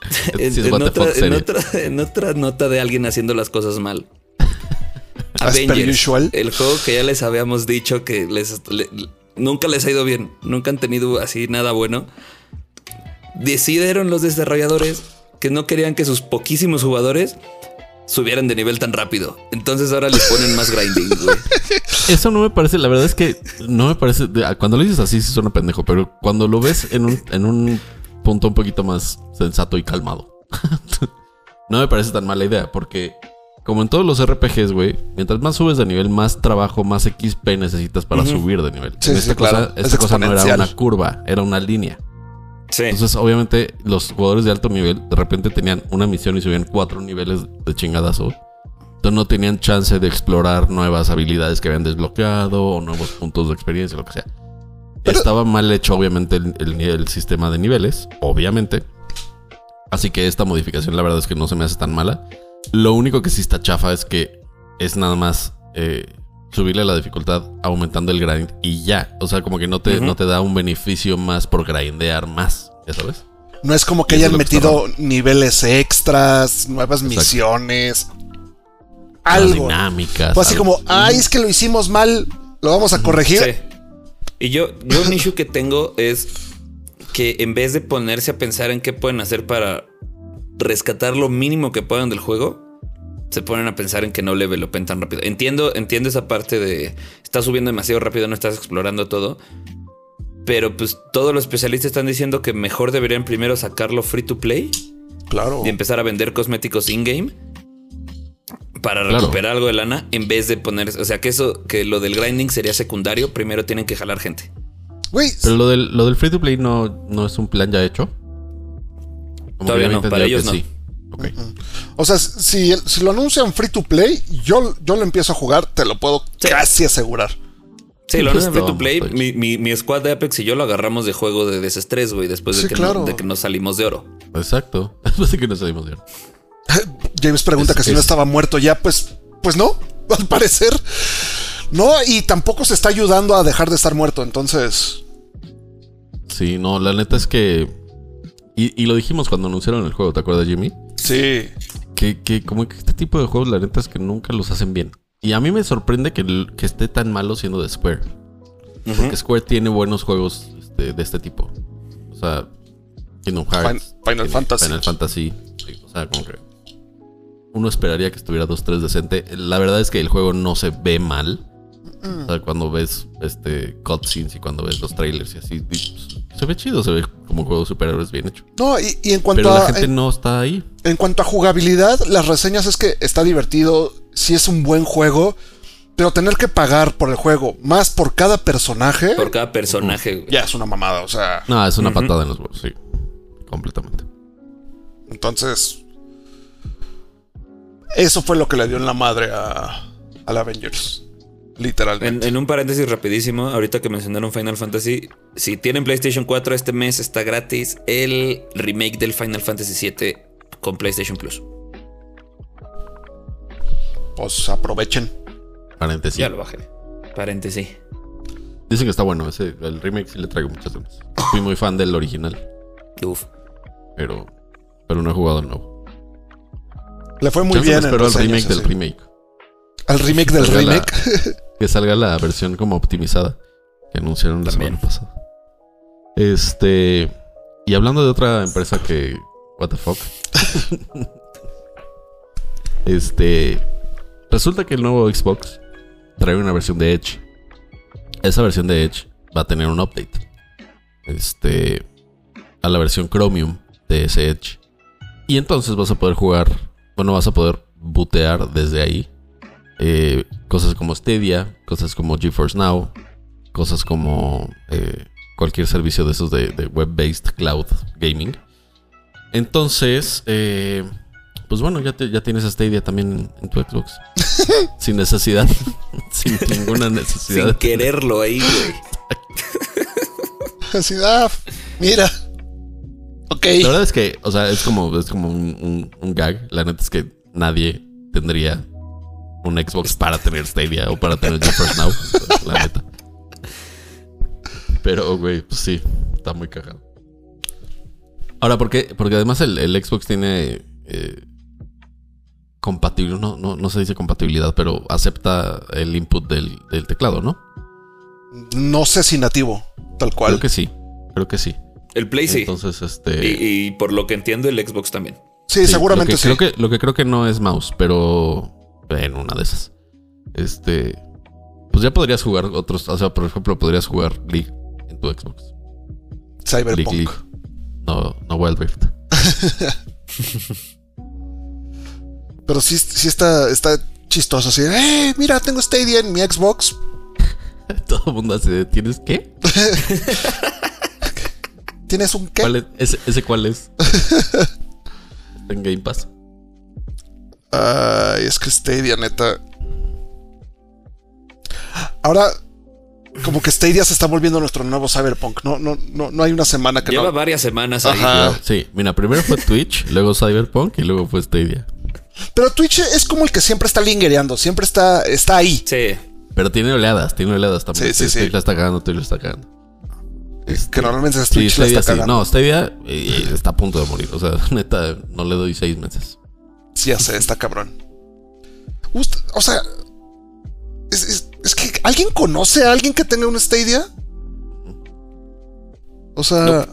en, otra, nota de alguien haciendo las cosas mal. Avengers, el juego que ya les habíamos dicho que les, nunca les ha ido bien, nunca han tenido así nada bueno decidieron los desarrolladores que no querían que sus poquísimos jugadores subieran de nivel tan rápido. Entonces ahora les ponen más grinding, güey. Eso no me parece, la verdad es que no me parece. Cuando lo dices así, sí suena pendejo, pero cuando lo ves en un, en un punto un poquito más sensato y calmado, no me parece tan mala idea, porque como en todos los RPGs, güey, mientras más subes de nivel, más trabajo, más XP necesitas para subir de nivel. esta cosa, esta cosa no era una curva, era una línea. Sí. Entonces, obviamente, los jugadores de alto nivel de repente tenían una misión y subían cuatro niveles de chingadazo. Entonces no tenían chance de explorar nuevas habilidades que habían desbloqueado o nuevos puntos de experiencia, lo que sea. Estaba mal hecho, obviamente, el, el- el sistema de niveles, obviamente. Así que esta modificación, la verdad es que no se me hace tan mala. Lo único que sí está chafa es que es nada más eh, subirle la dificultad aumentando el grind y ya. O sea, como que no te, no te da un beneficio más por grindear más, ya sabes. No es como que es hayan que metido niveles extras, nuevas Exacto. misiones. Las Algo. dinámicas. Fue así algo. como, ay, es que lo hicimos mal, lo vamos a corregir. Sí. Y yo, yo un issue que tengo es que en vez de ponerse a pensar en qué pueden hacer para rescatar lo mínimo que puedan del juego, se ponen a pensar en que no levelopen tan rápido. Entiendo, entiendo esa parte de estás subiendo demasiado rápido, no estás explorando todo. Pero pues todos los especialistas están diciendo que mejor deberían primero sacarlo free to play Claro. y empezar a vender cosméticos in-game para Claro. recuperar algo de lana en vez de poner, o sea, que eso, que lo del grinding sería secundario, primero tienen que jalar gente. Güey, Pero lo del, lo del free to play no, no es un plan ya hecho. Como Todavía no, para ellos que sí. O sea, si, si lo anuncian free to play, yo, yo lo empiezo a jugar, te lo puedo Sí. casi asegurar. Sí, lo Pues anuncian free to play. vamos, Mi, mi- mi squad de Apex y yo lo agarramos de juego de desestrés, güey, después de, Sí, que claro. no, de que nos salimos de oro. Exacto. Después de que nos salimos de ahí. James pregunta Es- que si no es- estaba muerto ya, pues, pues no, al parecer. No, y tampoco se está ayudando a dejar de estar muerto, entonces. Sí, no, la neta es que. Y, y lo dijimos cuando anunciaron el juego, ¿te acuerdas, Jimmy? Sí. Que, que como que este tipo de juegos, la neta es que nunca los hacen bien. Y a mí me sorprende que, que esté tan malo siendo de Square. Porque Square tiene buenos juegos este, de este tipo. O sea, Kingdom Hearts. Fin- Final Fantasy. Final Fantasy. sí, o sea, como que. Uno esperaría que estuviera 2-3 decente. La verdad es que el juego no se ve mal. O sea, cuando ves este cutscenes y cuando ves los trailers y así, y, pues, se ve chido, se ve como juego de superhéroes bien hecho. No, y, y en cuanto Pero la a. gente en, no está ahí. en cuanto a jugabilidad, las reseñas es que está divertido, sí es un buen juego, pero tener que pagar por el juego, más por cada personaje, Por cada personaje, güey. ya es una mamada. O sea, No, es una patada en los huevos, sí. Completamente. entonces. Eso fue lo que le dio en la madre a, al Avengers. En, Literalmente. en un paréntesis rapidísimo, ahorita que mencionaron Final Fantasy, si tienen PlayStation 4 este mes está gratis el remake del Final Fantasy VII con PlayStation Plus. Pues aprovechen. Paréntesis. Ya lo bajé. Paréntesis. Dicen que está bueno. Ese, el remake sí le traigo muchas ganas. Fui muy fan del original, Uf. pero, pero no he jugado el nuevo. Le fue muy bien. al reseñas, remake del remake. Al remake del la- remake. Que salga la versión como optimizada que anunciaron la También. semana pasada. Este. Y hablando de otra empresa que. What the fuck. este. Resulta que el nuevo Xbox trae una versión de Edge. Esa versión de Edge va a tener un update. Este. A la versión Chromium de ese Edge. Y entonces vas a poder jugar. Bueno, vas a poder bootear desde ahí eh, cosas como Stadia, cosas como GeForce Now, cosas como eh, cualquier servicio de esos de, de web-based cloud gaming. Entonces, eh, pues bueno, ya, te- ya tienes Stadia también en, tu Xbox. sin necesidad. sin ninguna necesidad. Sin quererlo ahí, güey. Así, ah, mira. Ok. La verdad es que, o sea, es como, es como un, un- un gag. La neta es que nadie tendría un Xbox para tener Stadia o para tener GeForce Now. La neta. Pero, güey, pues sí, está muy cagado. Ahora, ¿por qué? Porque además el, el Xbox tiene eh, compatibilidad, no, no, no se dice compatibilidad, pero acepta el input del, del teclado, ¿no? No sé si nativo, tal cual. Creo que sí, creo que sí. El Play sí. Entonces, este... Y, y por lo que entiendo, el Xbox también. sí, Sí, seguramente lo que sí. Creo que, lo que creo que no es mouse, pero en una de esas. Este. Pues ya podrías jugar otros. O sea, por ejemplo, podrías jugar League en tu Xbox. League, Cyberpunk. League. No, no Wild Rift. Pero sí, sí está, está chistoso. Así, ¡eh! Mira, tengo Stadia en mi Xbox. Todo el mundo de, ¿tienes qué? ¿Tienes un qué? ¿Cuál es? ¿Ese, ese cuál es? en Game Pass. Ay, es que Stadia, neta. Ahora, como que Stadia se está volviendo nuestro nuevo Cyberpunk. No, no, no, no hay una semana que Lleva no. varias semanas ahí. Ajá. Sí, mira, primero fue Twitch, luego Cyberpunk y luego fue Stadia. Pero Twitch es como el que siempre está lingereando, siempre está, está ahí. Sí. Pero tiene oleadas, tiene oleadas también. Sí, sí, sí. Twitch la está cagando, Twitch la está cagando. Este, Que normalmente es Sí, Twitch la Stadia está sí. cagando. No, Stadia eh, está a punto de morir. O sea, neta, no le doy seis meses. Sí, ya sé, está cabrón. O sea, es, es- es que ¿alguien conoce a alguien que tenga un Stadia? O sea,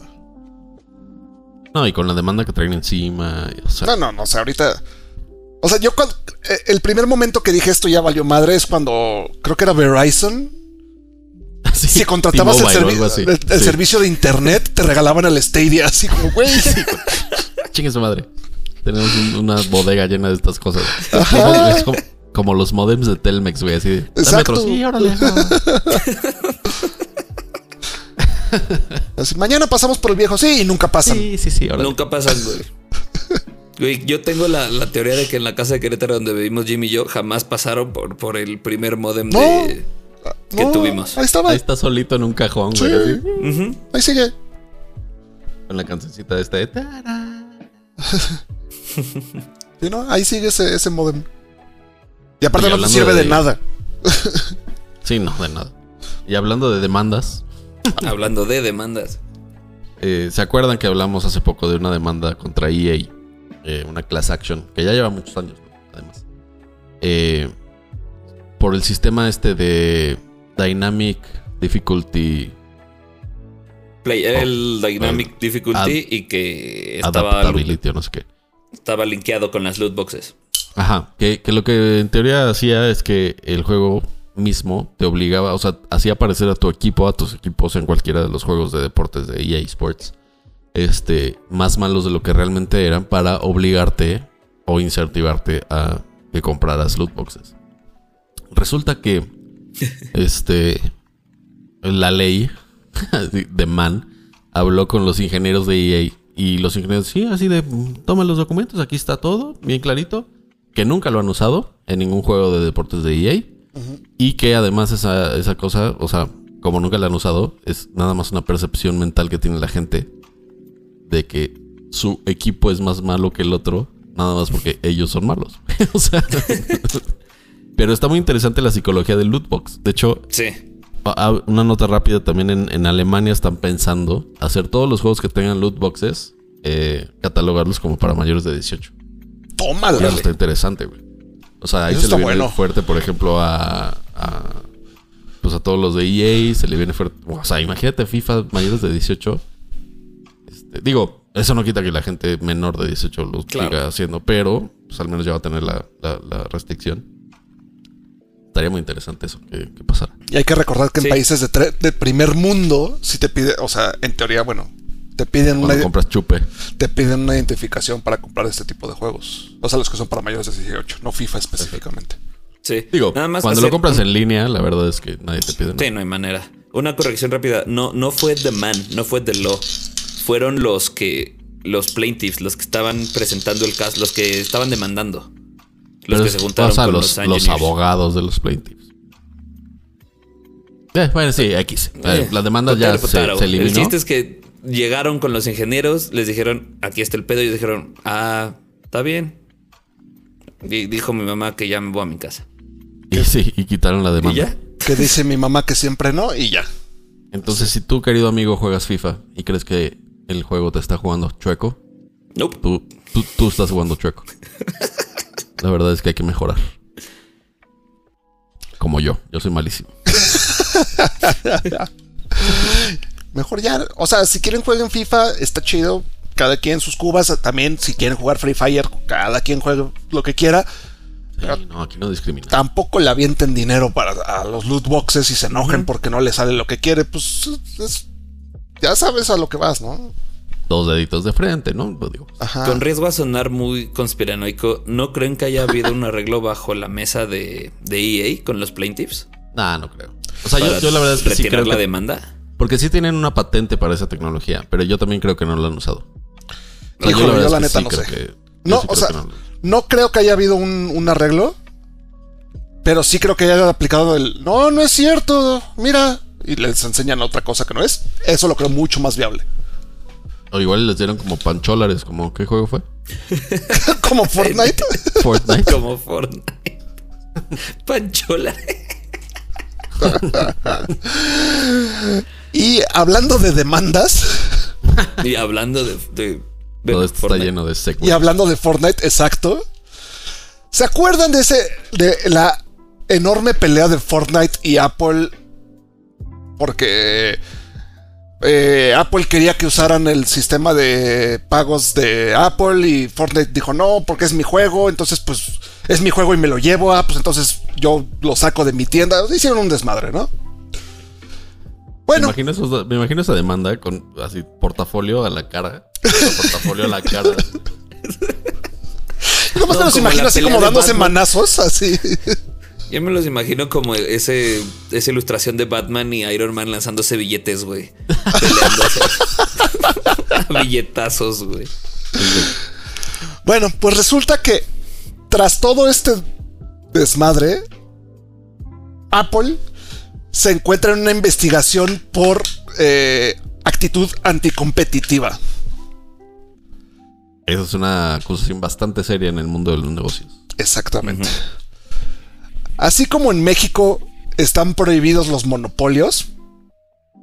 No, y con la demanda que traen encima. O sea, no, no, no, o sea, ahorita. O sea, yo cuando. eh, El primer momento que dije esto ya valió madre es cuando creo que era Verizon. sí, Si contratabas el, servi- Sí. servicio de internet, te regalaban el Stadia, así como, güey. Chingue su madre. Tenemos un- una bodega llena de estas cosas. Ajá. Es como, como los modems de Telmex, güey. Así de. "Dame Exacto. otro". Sí, órale. ah. Así, mañana pasamos por el viejo, sí, y nunca pasan. Sí, sí, sí, órale. Nunca pasan, güey. Güey, yo tengo la, la teoría de que en la casa de Querétaro donde vivimos Jimmy y yo jamás pasaron por, por el primer modem No. de, que No, tuvimos. Ahí estaba, Ahí está solito en un cajón, Sí. güey. así, ahí sigue. con la cancioncita esta de. Sí, ¿no? Ahí sigue ese, ese modem. Y aparte Y no te sirve de, de- nada. Sí, no, de nada. Y hablando de demandas, Hablando de demandas. eh, ¿se acuerdan que hablamos hace poco de una demanda contra EA? Eh, una class action, que ya lleva muchos años, ¿no? además. Eh, por el sistema este de Dynamic Difficulty Play, el Dynamic Ad- Difficulty y que estaba, Adaptability o no sé qué. Estaba linkeado con las loot boxes. Ajá, que, que lo que en teoría hacía es que el juego mismo te obligaba, o sea, hacía aparecer a tu equipo, a tus equipos en cualquiera de los juegos de deportes de EA Sports, este, más malos de lo que realmente eran para obligarte o incentivarte a que compraras loot boxes. Resulta que, este, la ley de Man habló con los ingenieros de EA y los ingenieros, sí, así de, toma los documentos, aquí está todo, bien clarito, que nunca lo han usado en ningún juego de deportes de EA y que además esa, esa cosa, o sea, como nunca la han usado, es nada más una percepción mental que tiene la gente de que su equipo es más malo que el otro, nada más porque ellos son malos. o sea, pero está muy interesante la psicología del loot box. De hecho, Sí. Ah, Una nota rápida también en, en Alemania están pensando hacer todos los juegos que tengan loot boxes, eh, catalogarlos como para mayores de 18. Y Tómala. eso está interesante, güey. O sea, ahí Eso se le viene bueno. fuerte, por ejemplo, a, a- pues a todos los de EA, se le viene fuerte. O sea, imagínate FIFA mayores de 18. Este, digo, eso no quita que la gente menor de 18 lo Claro. siga haciendo, pero pues al menos ya va a tener la, la- la restricción. Estaría muy interesante eso que, que pasara. Y hay que recordar que en Sí. países de, tre- de primer mundo, si te pide, o sea, en teoría, bueno, te piden una, Cuando compras chupe. te piden una identificación para comprar este tipo de juegos. O sea, los que son para mayores de 18, no FIFA específicamente. Sí. Digo, Nada más cuando lo compras en línea, la verdad es que nadie te pide nada. Sí, no hay manera. Una corrección rápida. No, no fue The Man, no fue The Law. Fueron los que. Los plaintiffs, los que estaban presentando el caso, los que estaban demandando. Los Pero que se juntaron o sea, con los, los, los abogados de los plaintiffs. Eh, bueno, sí, X. Eh, Eh, la demanda total, ya se, se eliminó. El chiste es que llegaron con los ingenieros, les dijeron, aquí está el pedo, y dijeron, ah, está bien. Y dijo mi mamá que ya me voy a mi casa. Y sí, y quitaron la Y demanda. ya. Que dice mi mamá que siempre no, y ya. Entonces, si tú, querido amigo, juegas FIFA y crees que el juego te está jugando chueco, Nope. tú, tú, tú estás jugando chueco. La verdad es que hay que mejorar. Como yo, yo soy malísimo. Mejor ya, o sea, si quieren jueguen FIFA, está chido. Cada quien sus cubas, también si quieren jugar Free Fire, cada quien juegue lo que quiera. Sí, no, aquí no discrimina. Tampoco le avienten dinero para a los loot boxes y se enojen porque no le sale lo que quiere. Pues es- ya sabes a lo que vas, ¿no? Dos deditos de frente, ¿no? Lo digo. Ajá. Con riesgo a sonar muy conspiranoico, ¿no creen que haya habido un arreglo bajo la mesa de, de EA con los plaintiffs? Nah, no creo. O sea, yo, la verdad es que sí retirar creo la que demanda. Porque sí tienen una patente para esa tecnología, pero yo también creo que no la han usado. O sea, Híjole, yo verdad la es neta sí no creo sé. que- No, sí o sea, no creo que haya habido un, un arreglo, pero sí creo que haya aplicado el. No, no es cierto. Mira. Y les enseñan otra cosa que no es. Eso lo creo mucho más viable. O igual les dieron como pancholares, como ¿qué juego fue? Como Fortnite. Fortnite. Como Fortnite. Panchola. y hablando de demandas. Y hablando de. de, de Todo esto Fortnite. está lleno de Y segmentos. hablando de Fortnite, exacto. ¿Se acuerdan de ese. de la enorme pelea de Fortnite y Apple? Porque. Eh, Apple quería que usaran el sistema de pagos de Apple y Fortnite dijo no, porque es mi juego, entonces pues es mi juego y me lo llevo, ah, pues entonces yo lo saco de mi tienda. Hicieron un desmadre, ¿no? Me Bueno, imagino, esos dos- me imagino esa demanda con así portafolio a la cara. portafolio a la cara. nomás No, me los imagino así como dándose manazos, así. Yo me los imagino como ese, esa ilustración de Batman y Iron Man lanzándose billetes, güey. Peleándose. Billetazos, güey. Bueno, pues resulta que tras todo este desmadre, Apple se encuentra en una investigación por eh, actitud anticompetitiva. Esa es una acusación bastante seria en el mundo de los negocios. Exactamente. Así como en México están prohibidos los monopolios,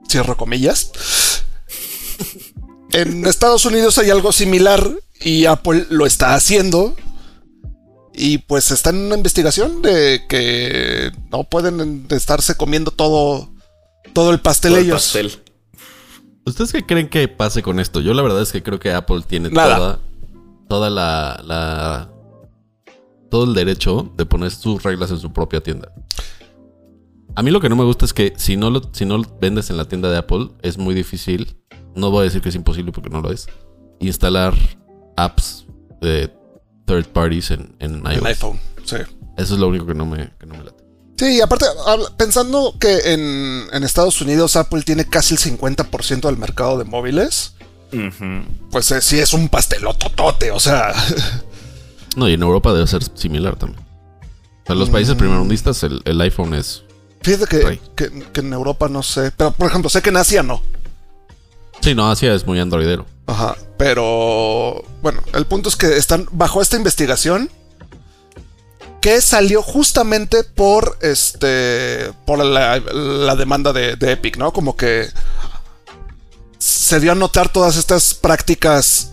cierro comillas, en Estados Unidos hay algo similar y Apple lo está haciendo. Y pues está en una investigación de que no pueden estarse comiendo todo, todo el pastel Todo el ellos. pastel. ¿Ustedes qué creen que pase con esto? Yo la verdad es que creo que Apple tiene Nada. toda, toda la, la- todo el derecho de poner sus reglas en su propia tienda. A mí lo que no me gusta es que si no lo, si no lo vendes en la tienda de Apple, es muy difícil. No voy a decir que es imposible porque no lo es. Instalar apps de third parties en, en iOS. En iPhone, sí. Eso es lo único que no me, que no me late. Sí, y aparte, pensando que en, en Estados Unidos Apple tiene casi el 50% del mercado de móviles, pues eh, sí es un pastelototote, o sea, No, y en Europa debe ser similar también. O sea, en los países primermundistas el, el iPhone es fíjate que, que- que en Europa no sé, pero por ejemplo, sé que en Asia no. Sí, no, Asia es muy androidero. Ajá, pero bueno, el punto es que están bajo esta investigación que salió justamente por este por la, la demanda de, de Epic, ¿no? Como que se dio a notar todas estas prácticas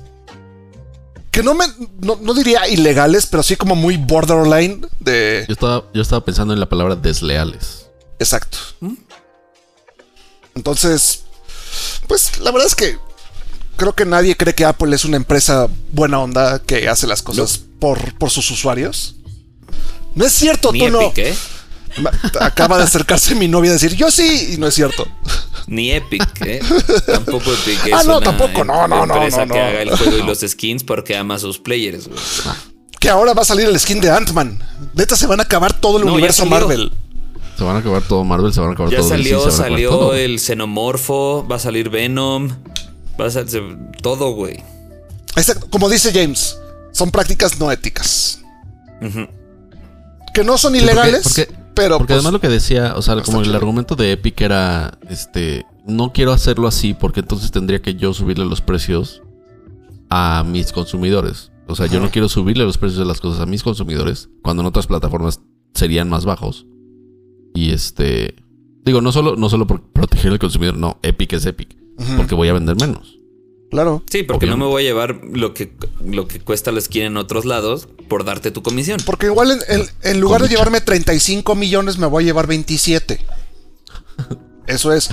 que no me no, no diría ilegales, pero sí como muy borderline de Yo estaba, yo estaba pensando en la palabra desleales. exacto. Entonces, pues la verdad es que creo que nadie cree que Apple es una empresa buena onda que hace las cosas por, por sus usuarios. No es cierto, Ni tú no. ¿eh? Acaba de acercarse mi novia y decir, yo sí, y no es cierto. Ni Epic, ¿eh? Tampoco Epic es Ah, no, una tampoco, no, no, no, empresa no, que no. haga el juego y los skins porque ama a sus players, güey. Que ahora va a salir el skin de Ant-Man. Neta, se van a acabar todo el universo. Marvel. Se van a acabar todo Marvel, se van a acabar Ya todo DC, salió, se van a acabar salió todo. el xenomorfo, va a salir Venom, va a salir todo, güey. Exacto, Como dice James, son prácticas no éticas. Ujú. Que no son Sí, porque- ilegales, porque- pero Porque pues, además lo que decía, o sea, como el chido. argumento de Epic era, este, no quiero hacerlo así porque entonces tendría que yo subirle los precios a mis consumidores. O sea, yo no quiero subirle los precios de las cosas a mis consumidores cuando en otras plataformas serían más bajos. Y este, digo, no solo, no solo por proteger al consumidor, no, Epic es Epic, porque voy a vender menos. Claro. Sí, porque no me voy a llevar lo que, lo que cuesta la skin en otros lados por darte tu comisión. Porque igual en, en- en lugar de llevarme 35 millones, me voy a llevar 27. Eso es.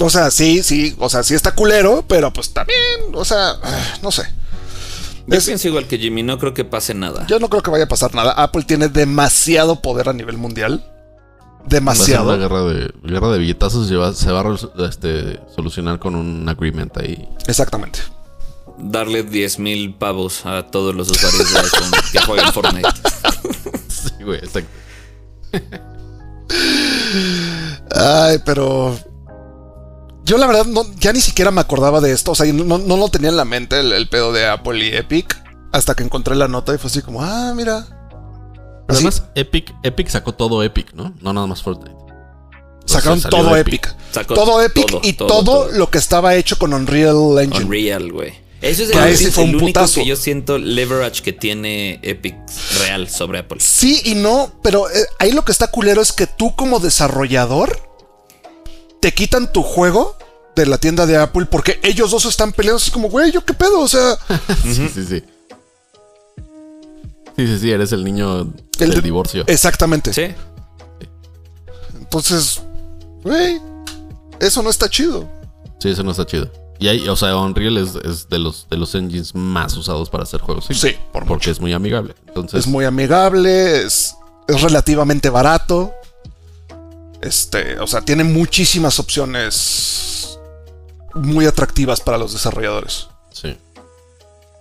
O sea, sí, sí, o sea, sí está culero, pero pues también, o sea, ah, no sé. Yo Es- pienso igual que Jimmy, no creo que pase nada. yo no creo que vaya a pasar nada. Apple tiene demasiado poder a nivel mundial. Va a ser una Demasiado. guerra de, guerra de billetazos se va, se va a este, solucionar con un agreement ahí. Exactamente. Darle 10 mil pavos a todos los usuarios de iPhone que jueguen Fortnite. Sí, güey, exacto. Ay, pero yo la verdad no, ya ni siquiera me acordaba de esto. O sea, no, no lo tenía en la mente el, el, pedo de Apple y Epic. Hasta que encontré la nota y fue así como, ah, mira. Además, Epic, Epic sacó todo Epic, ¿no? No nada más Fortnite. Sacaron todo Epic. todo Epic y todo, lo que estaba hecho con Unreal Engine. Unreal, güey. Eso es el, fue un único que yo siento leverage que tiene Epic real sobre Apple. Sí y no, pero eh, ahí lo que está culero es que tú como desarrollador te quitan tu juego de la tienda de Apple porque ellos dos están peleando. Es como, güey, ¿yo qué pedo? O sea. sí, sí, sí. Sí, sí, sí, eres el niño del divorcio. Exactamente. Sí. Entonces, güey, eso no está chido. Sí, eso no está chido. Y ahí, o sea, Unreal es, de, los, de los engines más usados para hacer juegos. Sí, sí porque es muy amigable. Entonces, es muy amigable, es, es relativamente barato. Este, o sea, tiene muchísimas opciones muy atractivas para los desarrolladores.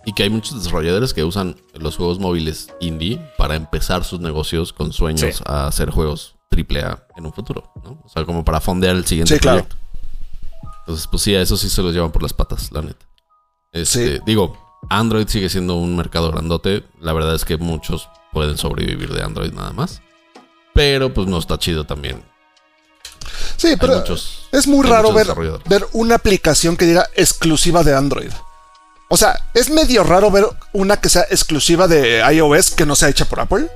Sí. Y que hay muchos desarrolladores que usan los juegos móviles indie para empezar sus negocios con sueños a hacer juegos AAA en un futuro, ¿no? O sea, como para fondear el siguiente proyecto. Entonces, pues sí, a eso sí se los llevan por las patas, la neta. Este, Digo, Android sigue siendo un mercado grandote. La verdad es que muchos pueden sobrevivir de Android nada más. Pero pues no está chido también Sí, pero es muy raro ver, ver una aplicación que diga exclusiva de Android. O sea, es medio raro ver una que sea exclusiva de iOS que no sea hecha por Apple.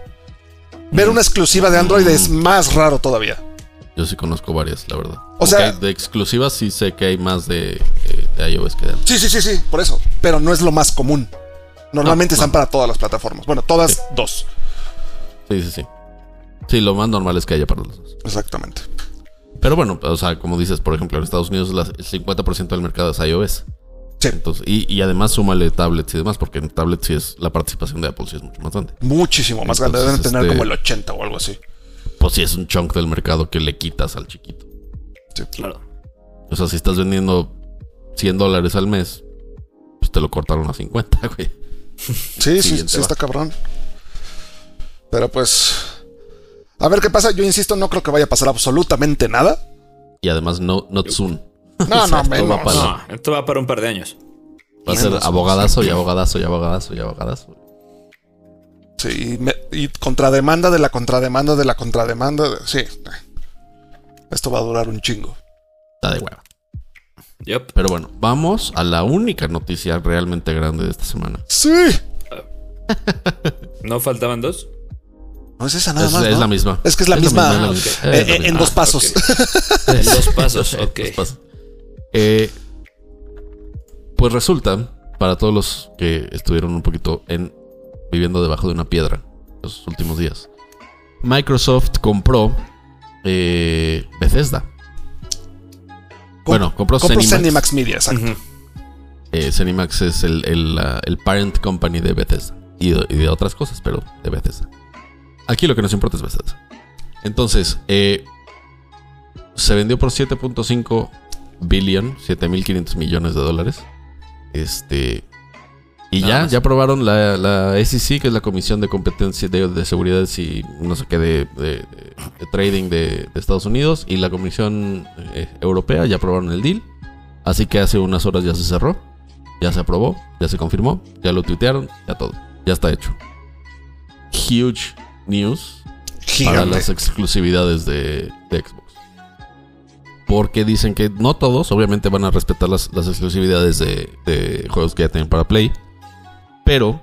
Ver una exclusiva de Android es mm. más raro todavía. Yo sí conozco varias, la verdad. O sea, de exclusivas sí sé que hay más de, iOS que de Android. Sí, sí, sí, sí, por eso. Pero no es lo más común. Normalmente están para todas las plataformas. Bueno, todas dos. Sí, sí, sí. Sí, lo más normal es que haya para los dos. Exactamente. Pero bueno, o sea, como dices, por ejemplo, en Estados Unidos el 50% del mercado es iOS. Sí. Entonces, y, además súmale tablets y demás, porque en tablets sí es la participación de Apple sí es mucho más grande. Muchísimo más grande. Deben tener este, como el 80 o algo así. Pues sí es un chunk del mercado que le quitas al chiquito. Sí, claro. O sea, si estás vendiendo 100 dólares al mes, pues te lo cortaron a 50, güey. Sí, sí, sí, está cabrón. Pero pues a ver qué pasa. Yo insisto, no creo que vaya a pasar absolutamente nada. Y además, no, not soon. No, no, esto va, para, esto va para un par de años. Va a ser abogadazo y abogadazo y abogadazo y abogadazo. Sí, y contrademanda de la contrademanda de la contrademanda. sí. Esto va a durar un chingo. Está de hueva. Yep. Pero bueno, vamos a la única noticia realmente grande de esta semana. Sí. ¿No faltaban dos? No es esa nada más. Es la misma. Es que es la misma. en dos pasos. en dos pasos, ok. Eh, pues resulta, para todos los que estuvieron un poquito en viviendo debajo de una piedra los últimos días, Microsoft compró eh, Bethesda. bueno, compró, compró Zenimax. Media, exacto. Eh, Zenimax es el, el, parent company de Bethesda y de otras cosas, pero de Bethesda. Aquí lo que nos importa es Bethesda. Entonces, eh, se vendió por 7.5 billion, 7.500 millones de dólares. Este. Y ya, ya aprobaron la, la, SEC, que es la Comisión de Competencia de, Seguridad y no sé qué de, trading de, Estados Unidos, y la Comisión eh, Europea ya aprobaron el deal. Así que hace unas horas ya se cerró, ya se aprobó, ya se confirmó, ya lo tuitearon, ya todo, ya está hecho. Huge news para las exclusividades de, Xbox. Porque dicen que no todos, obviamente, van a respetar las, exclusividades de, juegos que ya tienen para Play. Pero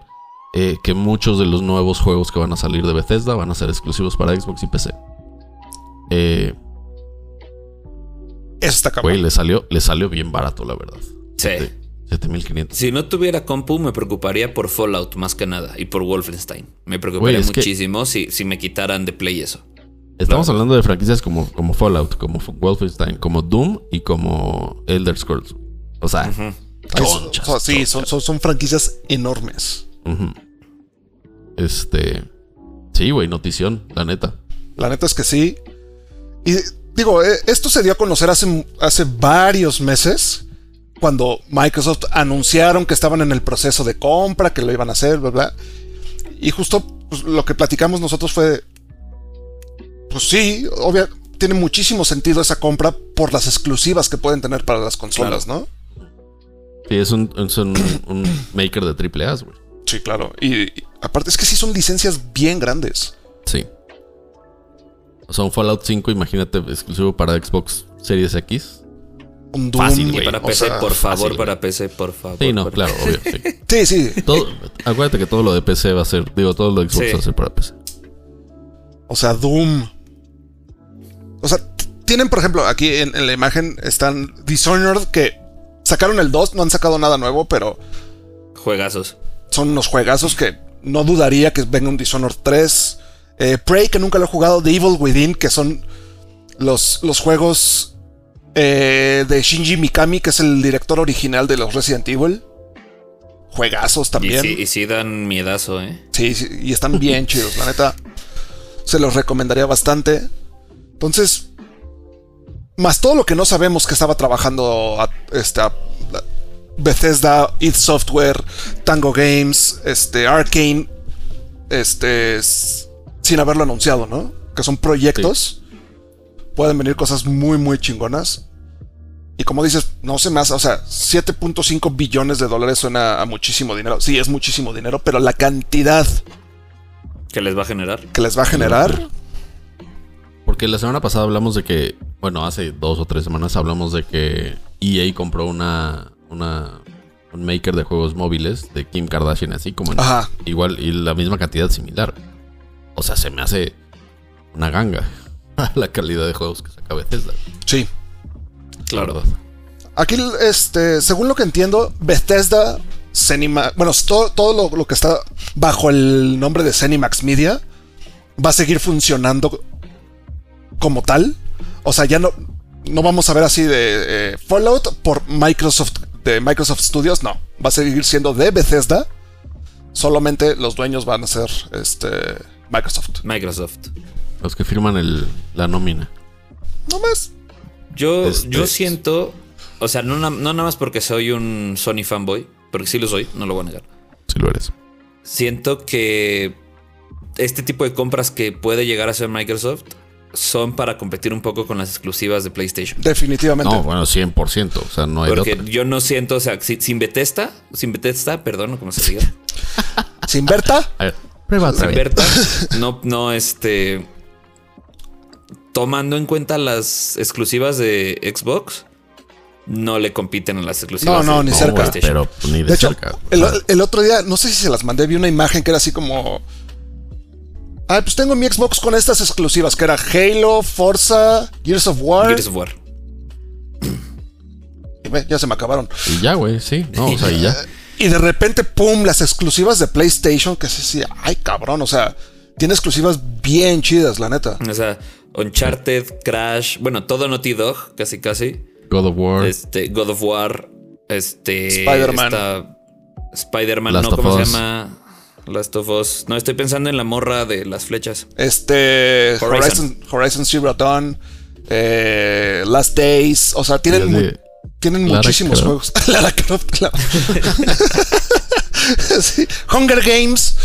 eh, que muchos de los nuevos juegos que van a salir de Bethesda van a ser exclusivos para Xbox y PC. Eh, Esta Güey, le salió, le salió bien barato, la verdad. Sí. 7500. Si no tuviera compu, me preocuparía por Fallout más que nada y por Wolfenstein. Me preocuparía muchísimo si, si me quitaran de Play eso. Estamos hablando de franquicias como, como Fallout, como Wolfenstein, como Doom y como Elder Scrolls. O sea, sí, son, son, franquicias enormes. Este. Sí, güey, notición, la neta. La neta es que sí. Y digo, eh, esto se dio a conocer hace, hace varios meses cuando Microsoft anunciaron que estaban en el proceso de compra, que lo iban a hacer, bla, bla. Y justo pues, lo que platicamos nosotros fue, pues sí, obvio, tiene muchísimo sentido esa compra por las exclusivas que pueden tener para las consolas, ¿no? Sí, es un, es un, un maker de triple A, güey. Sí, claro. Y, y aparte es que sí son licencias bien grandes. Sí. O sea, un Fallout 5, imagínate, exclusivo para Xbox Series X. Un Doom, Fácil, güey. para o PC, sea, por favor, fácil, para güey. PC, por favor. Sí, no, por- claro, obvio. sí. Sí, sí. Todo, acuérdate que todo lo de PC va a ser, digo, todo lo de Xbox Sí. va a ser para PC. O sea, Doom. O sea, tienen, por ejemplo, aquí en, en la imagen están Dishonored que sacaron el 2, no han sacado nada nuevo, pero Juegazos. son unos juegazos que no dudaría que venga un Dishonored 3. Eh, Prey, que nunca lo he jugado. The Evil Within, que son los, los juegos eh, de Shinji Mikami, que es el director original de los Resident Evil. Juegazos Y también. sí, y sí dan miedazo, ¿eh? Sí, sí, y están bien chidos, la neta. Se los recomendaría bastante. Entonces, más todo lo que no sabemos que estaba trabajando a- este, a- Bethesda, id Software, Tango Games, este, Arkane, este, sin haberlo anunciado, ¿no? Que son proyectos. Pueden venir cosas muy, muy chingonas. Y como dices, no me hace, o sea, 7.5 billones de dólares suena a muchísimo dinero. Sí, es muchísimo dinero, pero la cantidad Que les va a generar. que les va a generar, Porque la semana pasada hablamos de que, bueno, hace dos o tres semanas hablamos de que EA compró una, una un maker de juegos móviles de Kim Kardashian, así como en- Ajá. igual y la misma cantidad similar. O sea, se me hace una ganga la calidad de juegos que saca Bethesda. sí. la Claro. verdad. Aquí, este, según lo que entiendo, Bethesda, Cinema, bueno, todo, todo lo, lo que está bajo el nombre de Cenimax Media va a seguir funcionando como tal. O sea, ya no, no vamos a ver así de eh, Fallout por Microsoft, de Microsoft Studios, no. Va a seguir siendo de Bethesda. Solamente los dueños van a ser este, Microsoft. Microsoft. Los que firman el, la nómina. No más. Yo, Este- yo siento, o sea, no, no nada más porque soy un Sony fanboy, porque sí lo soy, no lo voy a negar. Si lo eres. Siento que este tipo de compras que puede llegar a hacer Microsoft son para competir un poco con las exclusivas de PlayStation. Definitivamente. No, bueno, 100%. O sea, no hay Porque otra. yo no siento, o sea, si- sin Bethesda, sin Bethesda, perdón, como se diga, Sin Berta, A ver, prueba otra sin vez. Berta, no, no, este, tomando en cuenta las exclusivas de Xbox, no le compiten a las exclusivas No, no, de ni cerca. pero ni de, De hecho, cerca. el, sea, el otro día, no sé si se las mandé, vi una imagen que era así como. Ah, pues tengo mi Xbox con estas exclusivas, que era Halo, Forza, Gears of War. Gears of War. Y ve, ya se me acabaron. y ya, güey, sí. No, o sea, y ya. Y de repente, pum, las exclusivas de PlayStation, que se decía, ay cabrón, o sea, tiene exclusivas bien chidas, la neta. O sea, Uncharted, Crash, bueno, todo Naughty Dog, casi casi. God of War. Este, God of War, este. Spider-Man. Spider-Man, no, ¿cómo se llama? Last of Us. No, estoy pensando en la morra de las flechas. Este. Horizon. Horizon, Horizon Zero Dawn. eh, Last Days. O sea, tienen, mu- tienen Lara muchísimos Croft. juegos. Lara Croft, claro. Sí, Hunger Games.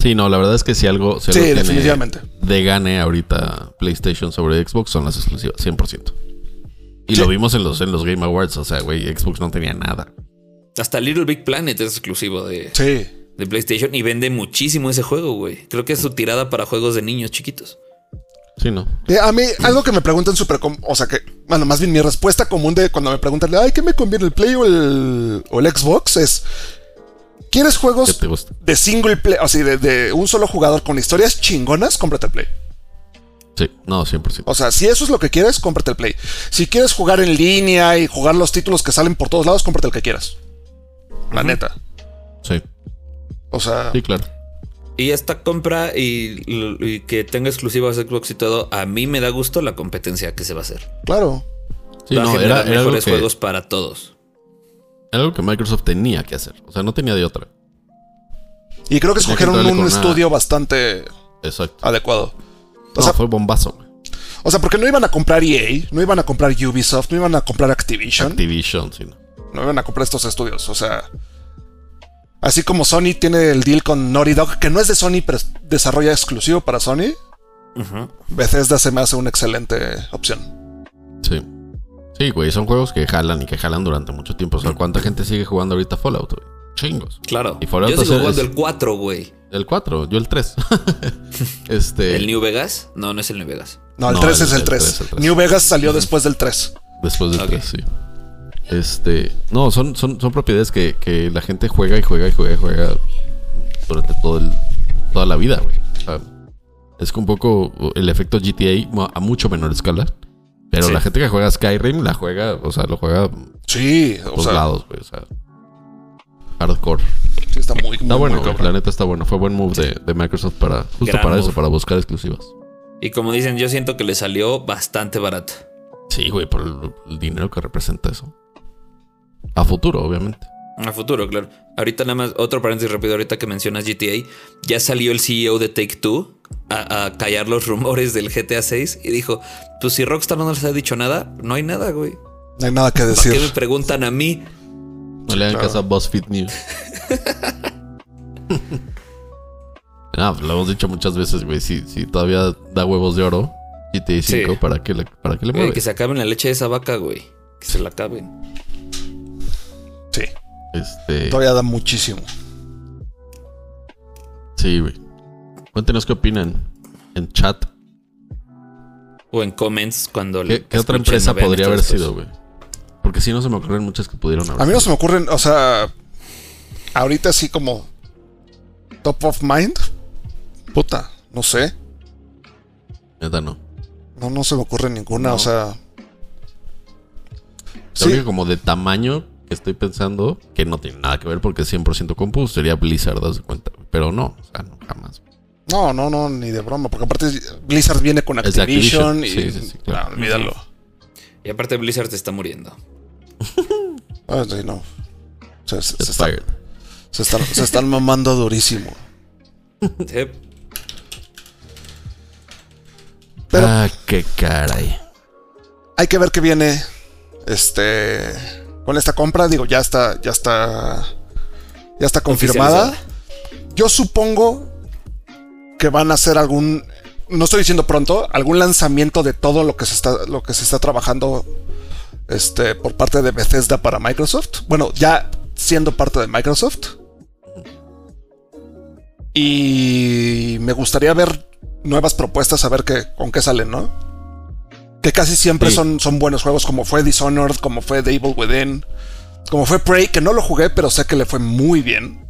Sí, no, la verdad es que si algo, si Sí, definitivamente. de gane ahorita PlayStation sobre Xbox son las exclusivas, 100%. Y Sí. lo vimos en los, en los Game Awards, o sea, güey, Xbox no tenía nada. Hasta Little Big Planet es exclusivo de, Sí. de PlayStation y vende muchísimo ese juego, güey. Creo que es su tirada para juegos de niños chiquitos. Sí, no. Eh, A mí, algo que me preguntan súper... O sea, que... Bueno, más bien mi respuesta común de cuando me preguntan... Ay, ¿qué me conviene, el Play o el, o el Xbox? Es... ¿Quieres ¿Qué juegos te gusta? de single play? O sea, de, de un solo jugador con historias chingonas, cómprate el Play. Sí, no, 100%. O sea, si eso es lo que quieres, cómprate el Play. Si quieres jugar en línea y jugar los títulos que salen por todos lados, cómprate el que quieras. La neta. Sí, O sea, sí, claro. Y esta compra y, y que tenga exclusivas Xbox y todo, a mí me da gusto la competencia que se va a hacer. claro. Sí, va a no, era, era algo mejores que, juegos para todos. era algo que Microsoft tenía que hacer. O sea, no tenía de otra. Y creo que Tenía escogieron un una- estudio bastante Exacto. adecuado. O No, sea, fue bombazo. güey. o sea, porque no iban a comprar EA, no iban a comprar Ubisoft, no iban a comprar Activision, Activision, sí, no. No iban a comprar estos estudios. O sea, así como Sony tiene el deal con Naughty Dog, que no es de Sony, pero es- desarrolla exclusivo para Sony. Bethesda se me hace una excelente opción. Sí. Sí, güey, son juegos que jalan y que jalan durante mucho tiempo. O sea, ¿cuánta gente sigue jugando ahorita Fallout, güey? Chingos. Claro. Y Fallout Yo sigo es- jugando el 4, güey. El 4, yo el 3. este. ¿El New Vegas? No, no es el New Vegas. No, el No, 3 el- es el el 3. 3, el 3. New Vegas salió después del 3. Después del Ok. 3, sí. Este. No, son, son, son propiedades que, que la gente juega y juega y juega y juega durante todo el, toda la vida, güey. O sea, es que un poco el efecto GTA a mucho menor escala. Pero Sí. la gente que juega Skyrim la juega, o sea, lo juega a Sí, o todos sea, lados, güey. O sea, hardcore. sí está muy, Está muy, bueno, muy güey, cabrón. la neta está bueno. Fue buen move de, de Microsoft para justo Gran para eso, para buscar exclusivas. Y como dicen, yo siento que le salió bastante barato. Sí, güey, por el, el dinero que representa eso. A futuro, obviamente. A futuro, claro. Ahorita nada más, otro paréntesis rápido, ahorita que mencionas GTA, ya salió el CEO de Take Two a, a callar los rumores del GTA 6 y dijo, pues si Rockstar no les ha dicho nada, no hay nada, güey. No hay nada que ¿Para decir. qué me preguntan a mí? No le hagan claro. caso a BuzzFeed News. no, pues lo hemos dicho muchas veces, güey. Si, si todavía da huevos de oro, GTA 5, Sí. ¿para qué le, para qué le que se acaben la leche de esa vaca, güey. Que se la acaben. Sí, Este, todavía da muchísimo. sí, güey. Cuéntenos qué opinan en chat. O en comments cuando ¿Qué, qué otra empresa podría haber sido, güey? Porque si no se me ocurren muchas que pudieron haber A mí no se me ocurren, o sea, ahorita así como top of mind. Puta, no sé. Neta, no. No, no se me ocurre ninguna, No. o sea. La única como de tamaño que estoy pensando, que no tiene nada que ver porque es 100% compu, sería Blizzard, das cuenta. Pero no, o sea, no, jamás. No, no, no, ni de broma, porque aparte Blizzard viene con Activision, Activision, y sí, sí, sí, claro. no, olvídalo. Y aparte Blizzard te está muriendo. Ah, sí, no. Se, se- se fired. se están- se están mamando durísimo. Pero- ah, qué caray. Hay que ver qué viene. Este. Con esta compra, digo, ya está. Ya está. Ya está confirmada. Yo supongo que van a hacer algún. No estoy diciendo pronto, algún lanzamiento de todo lo que se está, lo que se está trabajando este, por parte de Bethesda para Microsoft. Bueno, ya siendo parte de Microsoft. Y me gustaría ver nuevas propuestas, a ver qué, con qué salen, ¿no? Que casi siempre Sí. son, son buenos juegos, como fue Dishonored, como fue The Evil Within, como fue Prey, que no lo jugué, pero sé que le fue muy bien.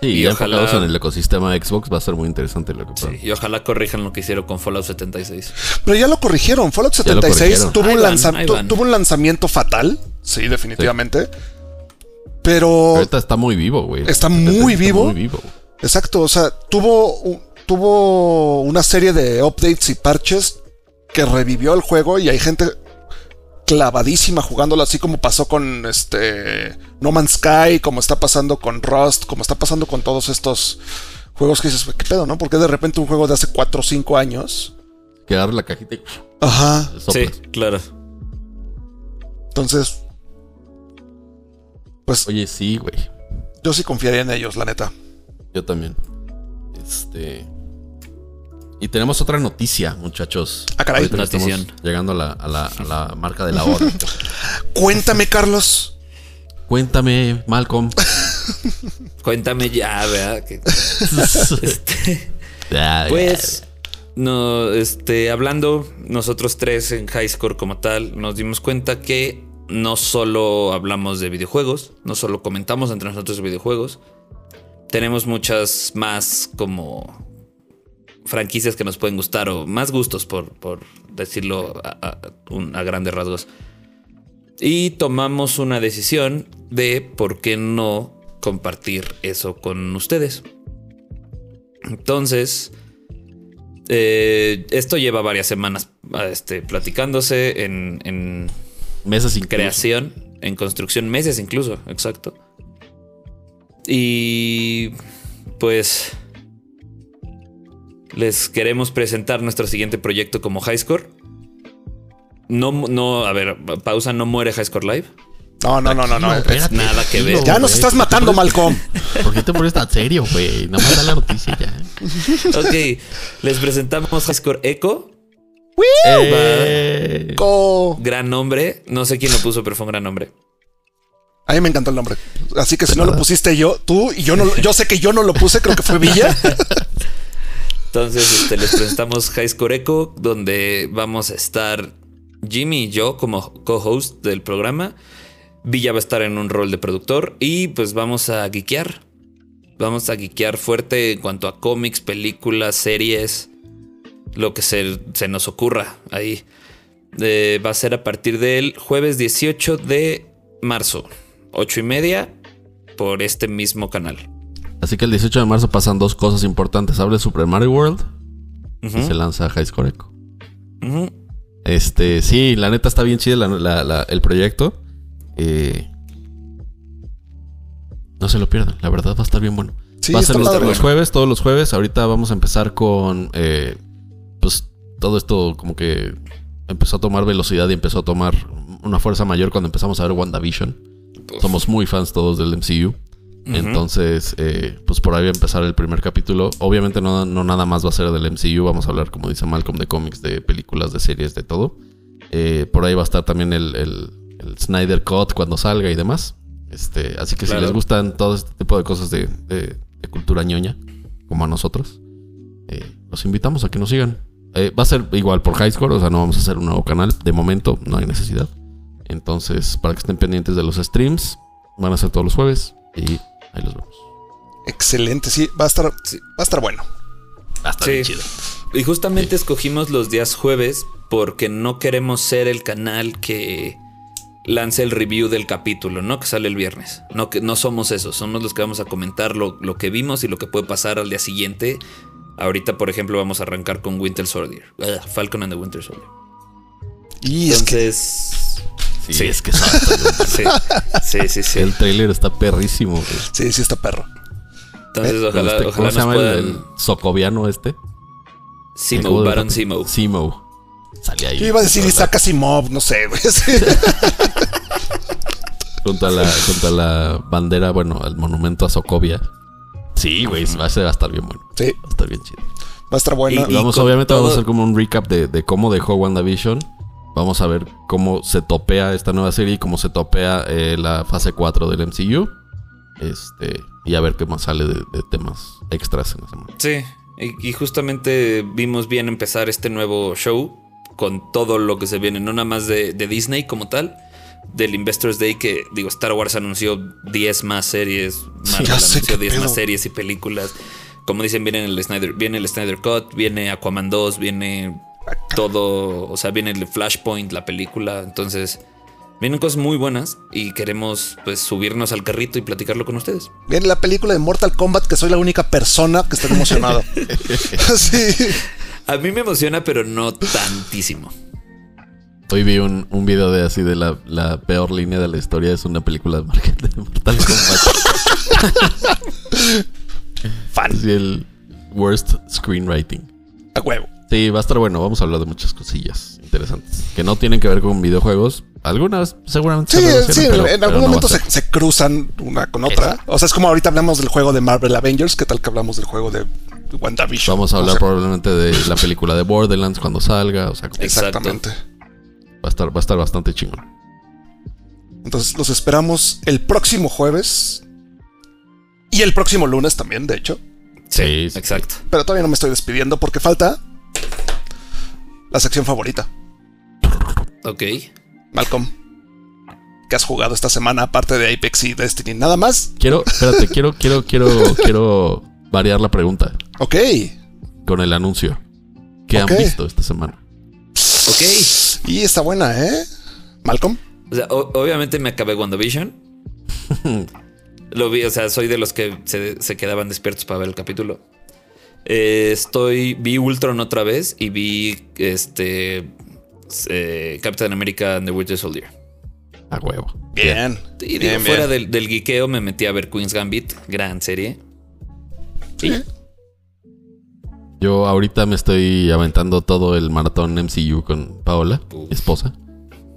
Sí, Y ojalá- en el ecosistema Xbox va a ser muy interesante lo que Sí, puedan. y ojalá corrijan lo que hicieron con Fallout 76. Pero ya lo corrigieron. Fallout Ya lo 76 corrigieron. tuvo, un van, tu- tuvo un lanzamiento fatal. Sí, definitivamente. Pero. Ahorita está muy vivo, güey. Está muy vivo. Muy vivo. Exacto. O sea, tuvo, tuvo una serie de updates y parches que revivió el juego y hay gente clavadísima jugándolo así como pasó con este No Man's Sky, como está pasando con Rust, como está pasando con todos estos juegos que dices, ¿qué pedo, no? Porque de repente un juego de hace 4 o 5 años. Que agarre la cajita y Ajá. Sí, claro. Entonces, pues Oye, sí, güey. yo sí confiaría en ellos, la neta. Yo también. Este. Y tenemos otra noticia, muchachos. Ah, caray. Llegando a la, a la- a la marca de la hora. Cuéntame, Carlos. Cuéntame, Malcolm. Cuéntame ya, ¿verdad? Que- Ya, Pues, no, este, hablando nosotros tres en High Score como tal, nos dimos cuenta que no solo hablamos de videojuegos, no solo comentamos entre nosotros videojuegos, tenemos muchas más como franquicias que nos pueden gustar o más gustos por, por decirlo a, a- un- a grandes rasgos. Y tomamos una decisión de por qué no compartir eso con ustedes. Entonces, eh, esto lleva varias semanas este, platicándose en, en Mesas sin creación, en construcción, meses incluso, exacto. Y pues les queremos presentar nuestro siguiente proyecto como Highscore. No, no, a ver, pausa, no muere Highscore Live. No, no, no, no, no. Espérate, nada que ver. Ya nos estás ¿Por qué matando, Malcolm. ¿Por qué te pones tan serio, güey? Nada más da la noticia ya. Ok, les presentamos High Score Echo. Eh, Co- Gran nombre. No sé quién lo puso, pero fue un gran nombre. A mí me encantó el nombre. Así que si no lo pusiste yo, tú y yo no, yo sé que yo no lo puse, creo que fue Villa. Entonces, este, les presentamos High Score Echo, donde vamos a estar Jimmy y yo como co-host del programa. Villa va a estar en un rol de productor y pues vamos a geekear. Vamos a geekear fuerte en cuanto a cómics, películas, series, lo que se, se nos ocurra ahí. Eh, va a ser a partir del jueves 18 de marzo, 8 y media, por este mismo canal. Así que el 18 de marzo pasan dos cosas importantes. Abre Super Mario World y se lanza High Score Echo. Este, sí, la neta está bien chido la- la- la- el proyecto. Eh, no se lo pierdan, la verdad va a estar bien bueno. Sí, va a ser los, los jueves, todos los jueves. Ahorita vamos a empezar con. eh, pues todo esto como que empezó a tomar velocidad y empezó a tomar una fuerza mayor cuando empezamos a ver WandaVision. Somos muy fans todos del MCU. Entonces, eh, pues por ahí va a empezar el primer capítulo. Obviamente no, no nada más va a ser del MCU. Vamos a hablar, como dice Malcolm, de cómics, de películas, de series, de todo. Eh, por ahí va a estar también el, el- el Snyder Cut cuando salga y demás. Este, así que Claro. si les gustan todo este tipo de cosas de, de- de cultura ñoña, como a nosotros, eh, los invitamos a que nos sigan. Va a ser igual por High Score, o sea, no vamos a hacer un nuevo canal. De momento no hay necesidad. Entonces, para que estén pendientes de los streams, van a ser todos los jueves y ahí los vemos. Excelente, sí, va a estar, Sí. va a estar bueno. Va a estar Sí. bien chido. Y justamente escogimos los días jueves porque no queremos ser el canal que lance el review del capítulo, ¿no? Que sale el viernes. No, que no somos esos, somos los que vamos a comentar lo, lo que vimos y lo que puede pasar al día siguiente. Ahorita, por ejemplo, vamos a arrancar con Winter Soldier. Ugh, Falcon and the Winter Soldier. Y es que Entonces. Sí, Sí. es que Sí, sí, sí, sí. el trailer está perrísimo. güey. sí, sí está perro. Entonces, ojalá, Este, ojalá ¿Cómo se llama el, puedan. el socoviano este? Simo, Baron. Simo. Simo. Salía ahí. Yo iba a decir Isaac Asimov, no sé, güey. sí. Junto a la, junto a la bandera, bueno, al monumento a Sokovia. Sí, güey, va a ser- va a estar bien bueno. Sí, Va a estar bien chido. va a estar bueno. Y- Y vamos, obviamente, vamos a hacer como un recap de, de cómo dejó WandaVision. Vamos a ver cómo se topea esta nueva serie y cómo se topea eh, la fase 4 del MCU. Este, y a ver qué más sale de, de temas extras en la semana. Sí, y, y justamente vimos bien empezar este nuevo show con todo lo que se viene, no nada más de, de Disney como tal, del Investors Day que, digo, Star Wars anunció 10 más series, Marvel ya sé anunció qué 10 más series y películas. Como dicen, viene el Snyder, viene el Snyder Cut, viene Aquaman 2, viene todo, o sea, viene el Flashpoint, la película, entonces vienen cosas muy buenas y queremos pues subirnos al carrito y platicarlo con ustedes. Viene la película de Mortal Kombat que soy la única persona que está emocionado. sí. A mí me emociona, pero no tantísimo. Hoy vi un, un video de así de la, la peor línea de la historia. Es una película de Mortal Kombat. Fan. El worst screenwriting. A huevo. Sí, va a estar bueno. Vamos a hablar de muchas cosillas interesantes. Que no tienen que ver con videojuegos. Algunas seguramente Sí, se sí, pero- en algún no momento se, cruzan una con otra. O sea, es como ahorita hablamos del juego de Marvel Avengers, ¿qué tal que hablamos del juego de WandaVision? Vamos a O hablar sea, probablemente de la película de Borderlands cuando salga. O sea. Exactamente. va a estar, va a estar bastante chingón. Entonces los esperamos el próximo jueves. Y el próximo lunes también, de hecho. Sí, sí. Exacto. Pero todavía no me estoy despidiendo porque falta la sección favorita. Ok. Malcolm, ¿qué has jugado esta semana aparte de Apex y Destiny? ¿Nada más? Quiero, espérate, quiero, quiero, quiero, quiero variar la pregunta Ok. con el anuncio. ¿Qué han visto esta semana? Ok. Y está buena, ¿eh? Malcolm. O sea, obviamente me acabé WandaVision. Lo vi, o sea, soy de los que se, se quedaban despiertos para ver el capítulo. Eh, estoy. Vi Ultron otra vez y vi este. eh, Captain America and the Winter Soldier. A huevo. Bien. Y digo, bien, fuera bien. Del, del geekeo me metí a ver Queen's Gambit, gran serie. Sí. Yo ahorita me estoy aventando todo el maratón MCU con Paola, esposa.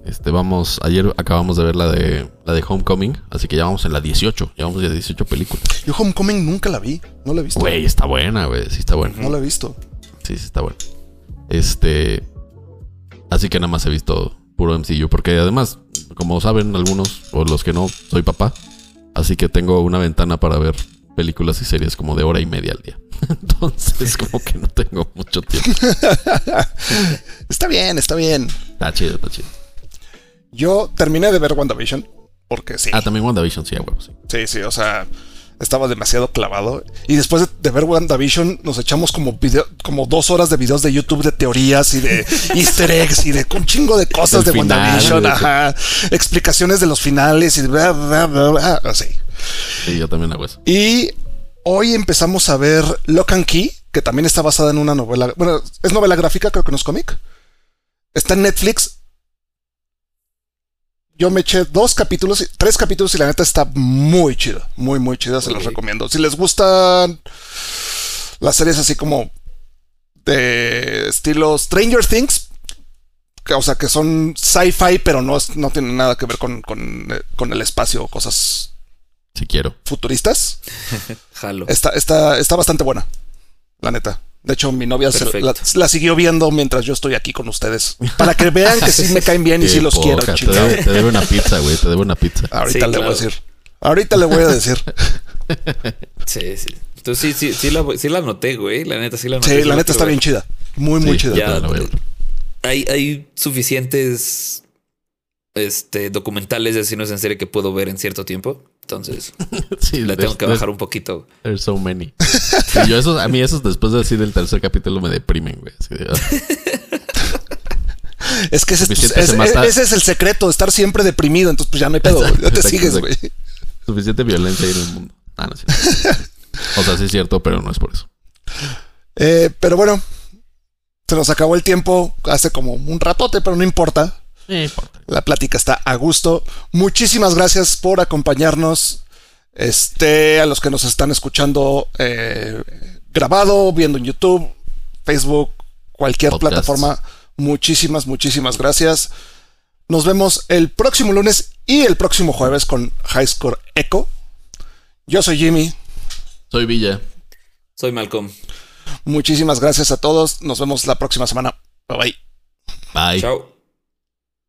Este, vamos, ayer acabamos de ver la de la de Homecoming, así que ya vamos en la 18, ya vamos ya 18 películas. Yo Homecoming nunca la vi, no la he visto. Güey, está buena, güey, sí está buena. No la he visto. Sí, sí está buena. Este, así que nada más he visto puro MCU, porque además, como saben algunos o los que no, soy papá, así que tengo una ventana para ver películas y series como de hora y media al día. Entonces, como que no tengo mucho tiempo. está bien, está bien. Está chido, está chido. Yo terminé de ver WandaVision. Porque sí. Ah, también WandaVision, sí, a huevo, sí. Sí, sí, o sea, estaba demasiado clavado. Y después de, de ver WandaVision, nos echamos como video, como dos horas de videos de YouTube de teorías y de easter eggs y de un chingo de cosas de final, WandaVision, de- ajá. Explicaciones de los finales y bla, bla, bla, bla, así. Sí, yo también hago eso. Y hoy empezamos a ver Lock and Key, que también está basada en una novela. Bueno, es novela gráfica, creo que no es cómic. Está en Netflix. Yo me eché dos capítulos, y- tres capítulos y la neta está muy chida. Muy, muy chida, se los recomiendo. Si les gustan las series así como de estilo Stranger Things, que, o sea, que son sci-fi, pero no, no tienen nada que ver con, con, eh, con el espacio o cosas Si quiero. futuristas. Jalo. Está, está, está bastante buena, la neta. De hecho, mi novia se- la, siguió viendo mientras yo estoy aquí con ustedes. Para que vean que sí me caen bien y sí los quiero. poca, te, te debe una pizza, güey. Te debe una pizza. Ahorita Sí, le voy a decir. Ahorita le voy a decir. Sí, sí. Entonces sí, sí, sí la, sí la noté, güey. La neta, sí la noté. Sí, la neta está bien chida. Muy, muy Sí, chida. Ya. Hay, hay suficientes este, documentales de asesinos en serie que puedo ver en cierto tiempo. Entonces, Sí, le tengo que bajar un poquito. There's so many. Sí, yo esos, a mí esos después de decir el tercer capítulo me deprimen, güey. Así de, ah. Es que ese es, tu- Suficiente ese- se mata. ese es el secreto, estar siempre deprimido. Entonces, pues ya no hay pedo. Exacto, Ya te exacto, sigues, güey. suficiente violencia hay en el mundo. Ah, no es cierto. O sea, sí es cierto, pero no es por eso. Eh, pero bueno, se nos acabó el tiempo hace como un ratote, pero no importa. La plática está a gusto. Muchísimas gracias por acompañarnos. Este, a los que nos están escuchando eh, grabado, viendo en YouTube, Facebook, cualquier plataforma. Muchísimas, muchísimas gracias. Nos vemos el próximo lunes y el próximo jueves con High Score Echo. Yo soy Jimmy. Soy Villa. Soy Malcolm. Muchísimas gracias a todos. Nos vemos la próxima semana. Bye bye. Bye. Chao.